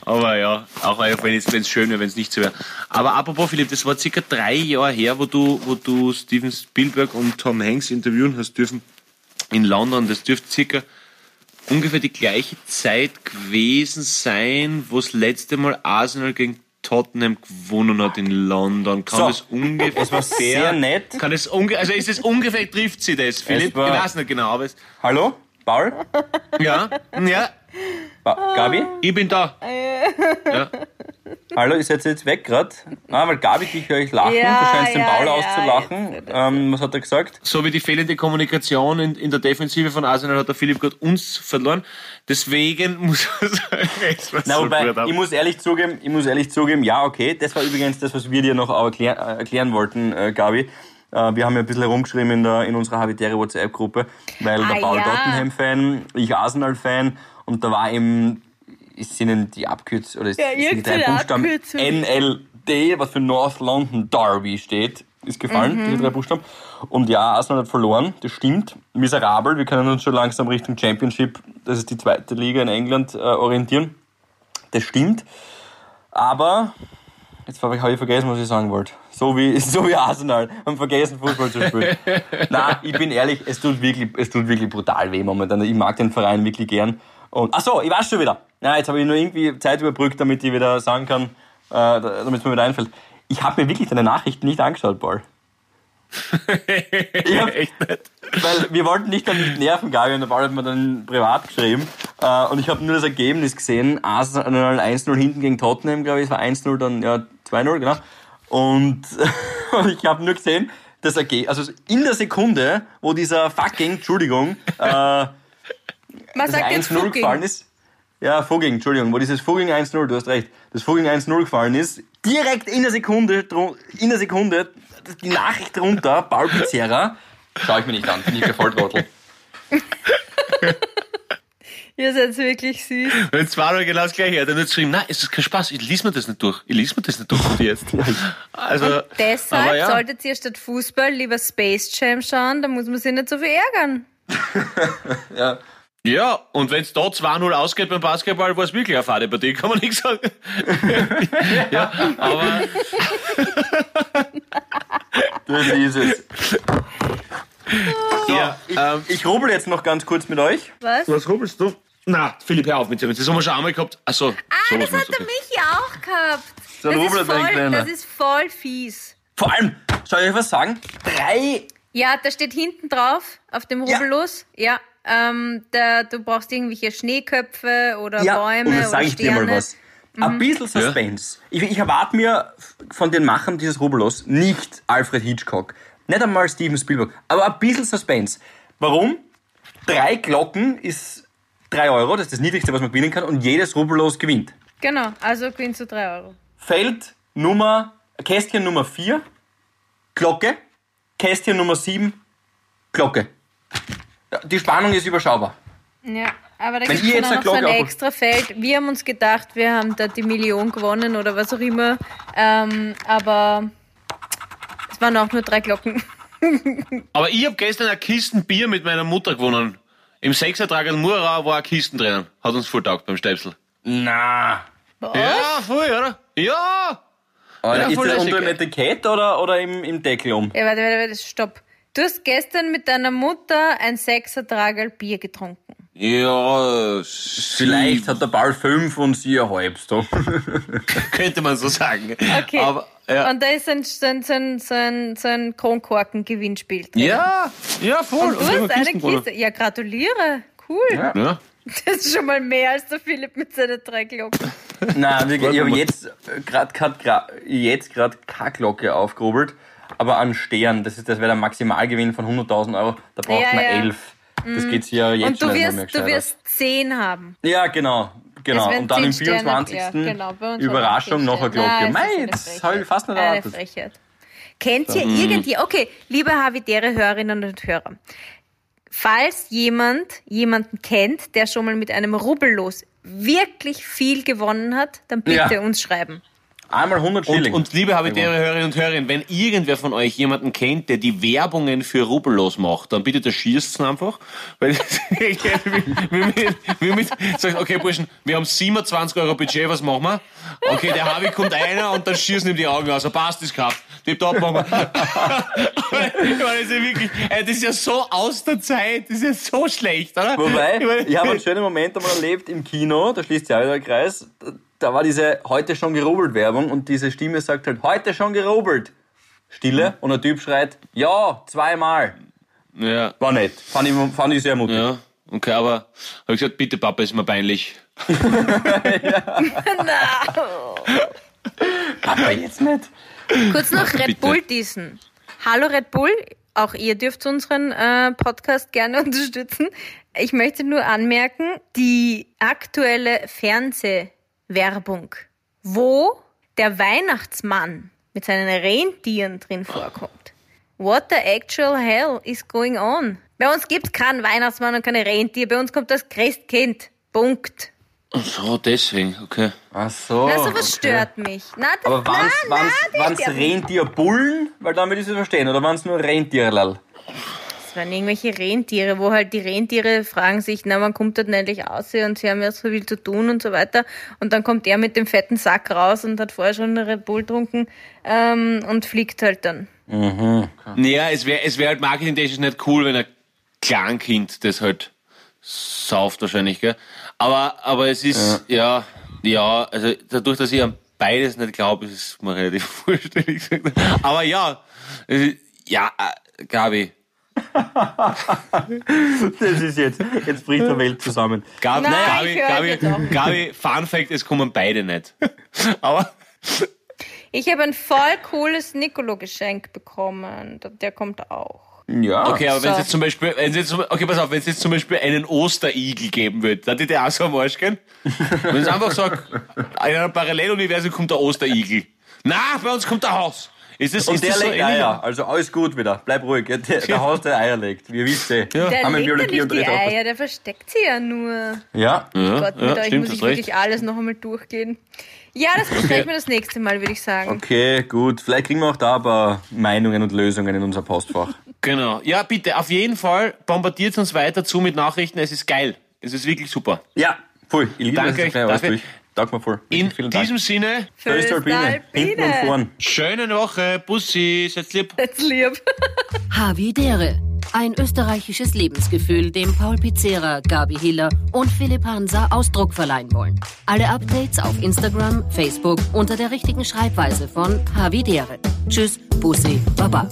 Aber ja, auch wenn es, wenn es schön wäre, wenn es nicht so wäre. Aber apropos Philipp, das war circa drei Jahre her, wo du, wo du Steven Spielberg und Tom Hanks interviewen hast dürfen in London. Das dürfte circa ungefähr die gleiche Zeit gewesen sein, wo das letzte Mal Arsenal gegen Tottenham gewonnen hat in London. Kann So. das ungefähr Es war sehr nett. kann es unge also ist es ungefähr, trifft sie das, Philipp? ich weiß nicht genau, aber es, Hallo? Paul? ja, ja, Ba Gabi? ich bin da. Ja. Hallo, ihr seid jetzt weg gerade? Ah, weil Gabi, ich höre euch lachen. Ja, du scheinst den ja, Paul ja, auszulachen. jetzt- ähm, was hat er gesagt? So wie die fehlende Kommunikation in, in der Defensive von Arsenal hat der Philipp gerade uns verloren. Deswegen muss er sagen, es Na, so wobei, gut. ab. ich muss ehrlich zugeben, ich muss ehrlich zugeben, ja, okay, das war übrigens das, was wir dir noch erklär, äh, erklären wollten, äh, Gabi. Äh, wir haben ja ein bisschen herumgeschrieben in, der, in unserer habitäre WhatsApp-Gruppe, weil Ah, der Paul ja. Tottenham-Fan, ich Arsenal-Fan und da war eben, es sind die Abkürzungen, oder es Ja, sind die drei Buchstaben Abkürzung. NLD, was für North London Derby steht, ist gefallen, Mhm. diese drei Buchstaben. Und ja, Arsenal hat verloren, das stimmt. Miserabel, wir können uns schon langsam Richtung Championship, das ist die zweite Liga in England, äh, orientieren. Das stimmt. Aber, jetzt habe ich, vergessen, was ich sagen wollte. So wie, so wie Arsenal, haben vergessen, Fußball zu spielen. Na, ich bin ehrlich, es tut wirklich, es tut wirklich brutal weh momentan. Ich mag den Verein wirklich gern. Und, ach so, ich weiß schon wieder. Na, jetzt habe ich nur irgendwie Zeit überbrückt, damit ich wieder sagen kann, äh, damit es mir wieder einfällt. Ich habe mir wirklich deine Nachrichten nicht angeschaut, Paul. ich hab, Echt nicht. weil wir wollten nicht damit nerven, Gabi, und der Paul hat mir dann privat geschrieben. Äh, und ich habe nur das Ergebnis gesehen. Arsenal 1-0 hinten gegen Tottenham, glaube ich. Es war 1-0, dann ja 2-0, genau. Und, und ich habe nur gesehen, das Ergebnis, also in der Sekunde, wo dieser fucking, Entschuldigung, äh, Man das sagt jetzt 1-0 Fucking. gefallen ist. Ja, Fugging, Entschuldigung, wo dieses Fugging 1-0, du hast recht, das Fugging 1-0 gefallen ist, direkt in der Sekunde, in der Sekunde, die Nachricht drunter, Paul Pizzerra, schau ich mir nicht an, bin ich der Volltrottel. Ihr seid wirklich süß. Und zwar war genau das gleiche. Er hat dann geschrieben, nein, es ist kein Spaß, ich lies mir das nicht durch. Ich lies mir das nicht durch von dir jetzt. Also, Deshalb aber ja. solltet ihr statt Fußball lieber Space Jam schauen, da muss man sich nicht so viel ärgern. ja. Ja, und wenn es da 2-0 ausgeht beim Basketball, war es wirklich eine fade Partie, kann man nicht sagen. ja, aber Das ist es. ja, Ich, ähm, ich rubbel jetzt noch ganz kurz mit euch. Was? was rubbelst du? Na, Philipp, hör auf mit dem. Das haben wir schon einmal gehabt. Achso, Ah, sowas das hat der du. Michi auch gehabt. So ein das, ist er voll, das ist voll fies. Vor allem, soll ich euch was sagen? Drei. Ja, da steht hinten drauf, auf dem Ja. Rubbellos, ja, ähm, da, du brauchst irgendwelche Schneeköpfe oder Ja, Bäume und jetzt oder sage ich dir mal Sterne. was. Ein bisschen Suspense. Ich, ich erwarte mir von den Machern dieses Rubbellos nicht Alfred Hitchcock, nicht einmal Steven Spielberg, aber ein bisschen Suspense. Warum? Drei Glocken ist drei Euro, das ist das Niedrigste, was man gewinnen kann, und jedes Rubbellos gewinnt. Genau, also gewinnst du drei Euro. Feld Nummer, Kästchen Nummer 4, Glocke, Kästchen Nummer 7, Glocke. Die Spannung ist überschaubar. Ja, aber da Wenn gibt ihr es jetzt dann eine auch so ein extra Feld. Wir haben uns gedacht, wir haben da die Million gewonnen oder was auch immer. Ähm, aber es waren auch nur drei Glocken. Aber ich habe gestern eine Kisten Bier mit meiner Mutter gewonnen. Im Sechsertrag in Murau war eine Kisten drinnen. Hat uns voll taugt beim Stöpsel. Na. Ja, voll, oder? Ja! Oder Ja, ist das unter dem Etikett oder, oder im, im Deckel um? Ja, warte, warte, warte, stopp. Du hast gestern mit deiner Mutter ein Sechsertragerl Bier getrunken. Ja, Vielleicht hat der Ball fünf und sie ein halbes. Könnte man so sagen. Okay. Aber, ja. Und da ist ein, so ein, so ein, so ein, so ein Kronkorken-Gewinnspiel drin. ja, ja, voll. Du Und haben hast eine. Kiste. Ja, gratuliere. Cool. Ja. Das ist schon mal mehr als der Philipp mit seinen drei Glocken. Nein, wirklich, ich habe jetzt gerade jetzt gerade keine Glocke aufgerubbelt, aber an Stern, das, ist- das wäre der Maximalgewinn von 100.000 Euro, da braucht Ja, man ja. elf. Das geht ja jetzt Und du schon wirst, du wirst zehn haben. Ja, genau. Genau. Und dann im zehn Sterne- 24. ja, genau, Überraschung noch eine Glocke. Nein, das habe ich fast nicht erwartet. Kennt ihr irgendwie, okay, liebe Havidere Hörerinnen und Hörer, falls jemand jemanden kennt, der schon mal mit einem Rubbellos wirklich viel gewonnen hat, dann bitte Ja. uns schreiben. Einmal 100 Und, Schilling. und liebe Habitäre Hörerinnen und Hörer, wenn irgendwer von euch jemanden kennt, der die Werbungen für Rubbellos macht, dann bitte der schießt einfach. Weil wir, wir, wir mit, sagen, okay, Burschen, wir haben 27 Euro Budget, was machen wir? Okay, der Harvey kommt einer und dann schießen ihm die Augen aus. Er passt, ist gehabt. Tipptopp machen wir. Das ist ja wirklich, ey, das ist ja so aus der Zeit, das ist ja so schlecht, oder? Wobei, Ich meine- ich habe einen schönen Moment einmal erlebt im Kino, da schließt sich auch wieder der Kreis. Da- war diese heute schon gerubbelt Werbung und diese Stimme sagt halt, heute schon gerubbelt. Stille und der Typ schreit, ja, zweimal. Ja. War nett. Fand ich, fand ich sehr mutig. Ja, okay, aber habe ich gesagt, bitte Papa, ist mir peinlich. Aber jetzt nicht. Kurz noch Red Bitte. Bull diesen. Hallo Red Bull, auch ihr dürft unseren äh, Podcast gerne unterstützen. Ich möchte nur anmerken, die aktuelle Fernsehwerbung, wo der Weihnachtsmann mit seinen Rentieren drin vorkommt. What the actual hell is going on? Bei uns gibt's keinen Weihnachtsmann und keine Rentier. Bei uns kommt das Christkind. Punkt. Ach so, deswegen, okay. Ach so. Na, sowas okay. stört mich. Na, das, Aber waren's, na, waren's, na, waren's. Rentierbullen? Weil dann würde ich es verstehen. Oder waren's nur Rentierlal? Das waren irgendwelche Rentiere, wo halt die Rentiere fragen sich, na, wann kommt das denn endlich aus und sie haben ja so viel zu tun und so weiter. Und dann kommt er mit dem fetten Sack raus und hat vorher schon eine Red Bull getrunken ähm, und fliegt halt dann. Naja, es wäre es wär halt marketingtechnisch nicht cool, wenn ein Kleinkind das halt sauft wahrscheinlich, gell? Aber, aber es ist, ja. ja, also dadurch, dass ich an beides nicht glaube, ist es mir relativ ehrlich gesagt. Aber ja, ja, äh, Gabi. Das ist jetzt, jetzt bricht der Welt zusammen. Gabi, Nein, Gabi, ich Gabi. Gabi, Fun Fact, es kommen beide nicht. Aber, Ich habe ein voll cooles Nicolo-Geschenk bekommen. Der kommt auch. Ja. okay, aber wenn es so. jetzt zum Beispiel, wenn es jetzt, okay, pass auf, wenn es jetzt zum Beispiel einen Osterigel geben würde, dann hätte der auch so am Arsch gehen. Wenn es einfach sagt, in einem Paralleluniversum kommt der Osterigel. Na, bei uns kommt der Haus. Ist das, Und ist der so legt ähnlich? Eier, also alles gut wieder. Bleib ruhig. Der, der Haus, der Eier legt. Wir wissen, Der haben legt ja nicht die. Eier, der versteckt sie ja nur. Ja, Gott, mit ja, euch stimmt, muss ich recht. wirklich alles noch einmal durchgehen. Ja, das besprechen wir das nächste Mal, würde ich sagen. okay, gut. Vielleicht kriegen wir auch da aber Meinungen und Lösungen in unser Postfach. Genau. Ja, bitte, auf jeden Fall bombardiert uns weiter zu mit Nachrichten. Es ist geil. Es ist wirklich super. Ja, voll. Ich liebe Danke euch dafür. durch. Danke mal voll. In Vielen diesem Dank. Sinne, Föstalpine. Hinten und vorn. schöne Woche. Bussi, seid lieb. Jetzt lieb. Havidere. Ein österreichisches Lebensgefühl, dem Paul Pizzera, Gabi Hiller und Philipp Hansa Ausdruck verleihen wollen. Alle Updates auf Instagram, Facebook unter der richtigen Schreibweise von Havidere. Tschüss, Bussi, Baba.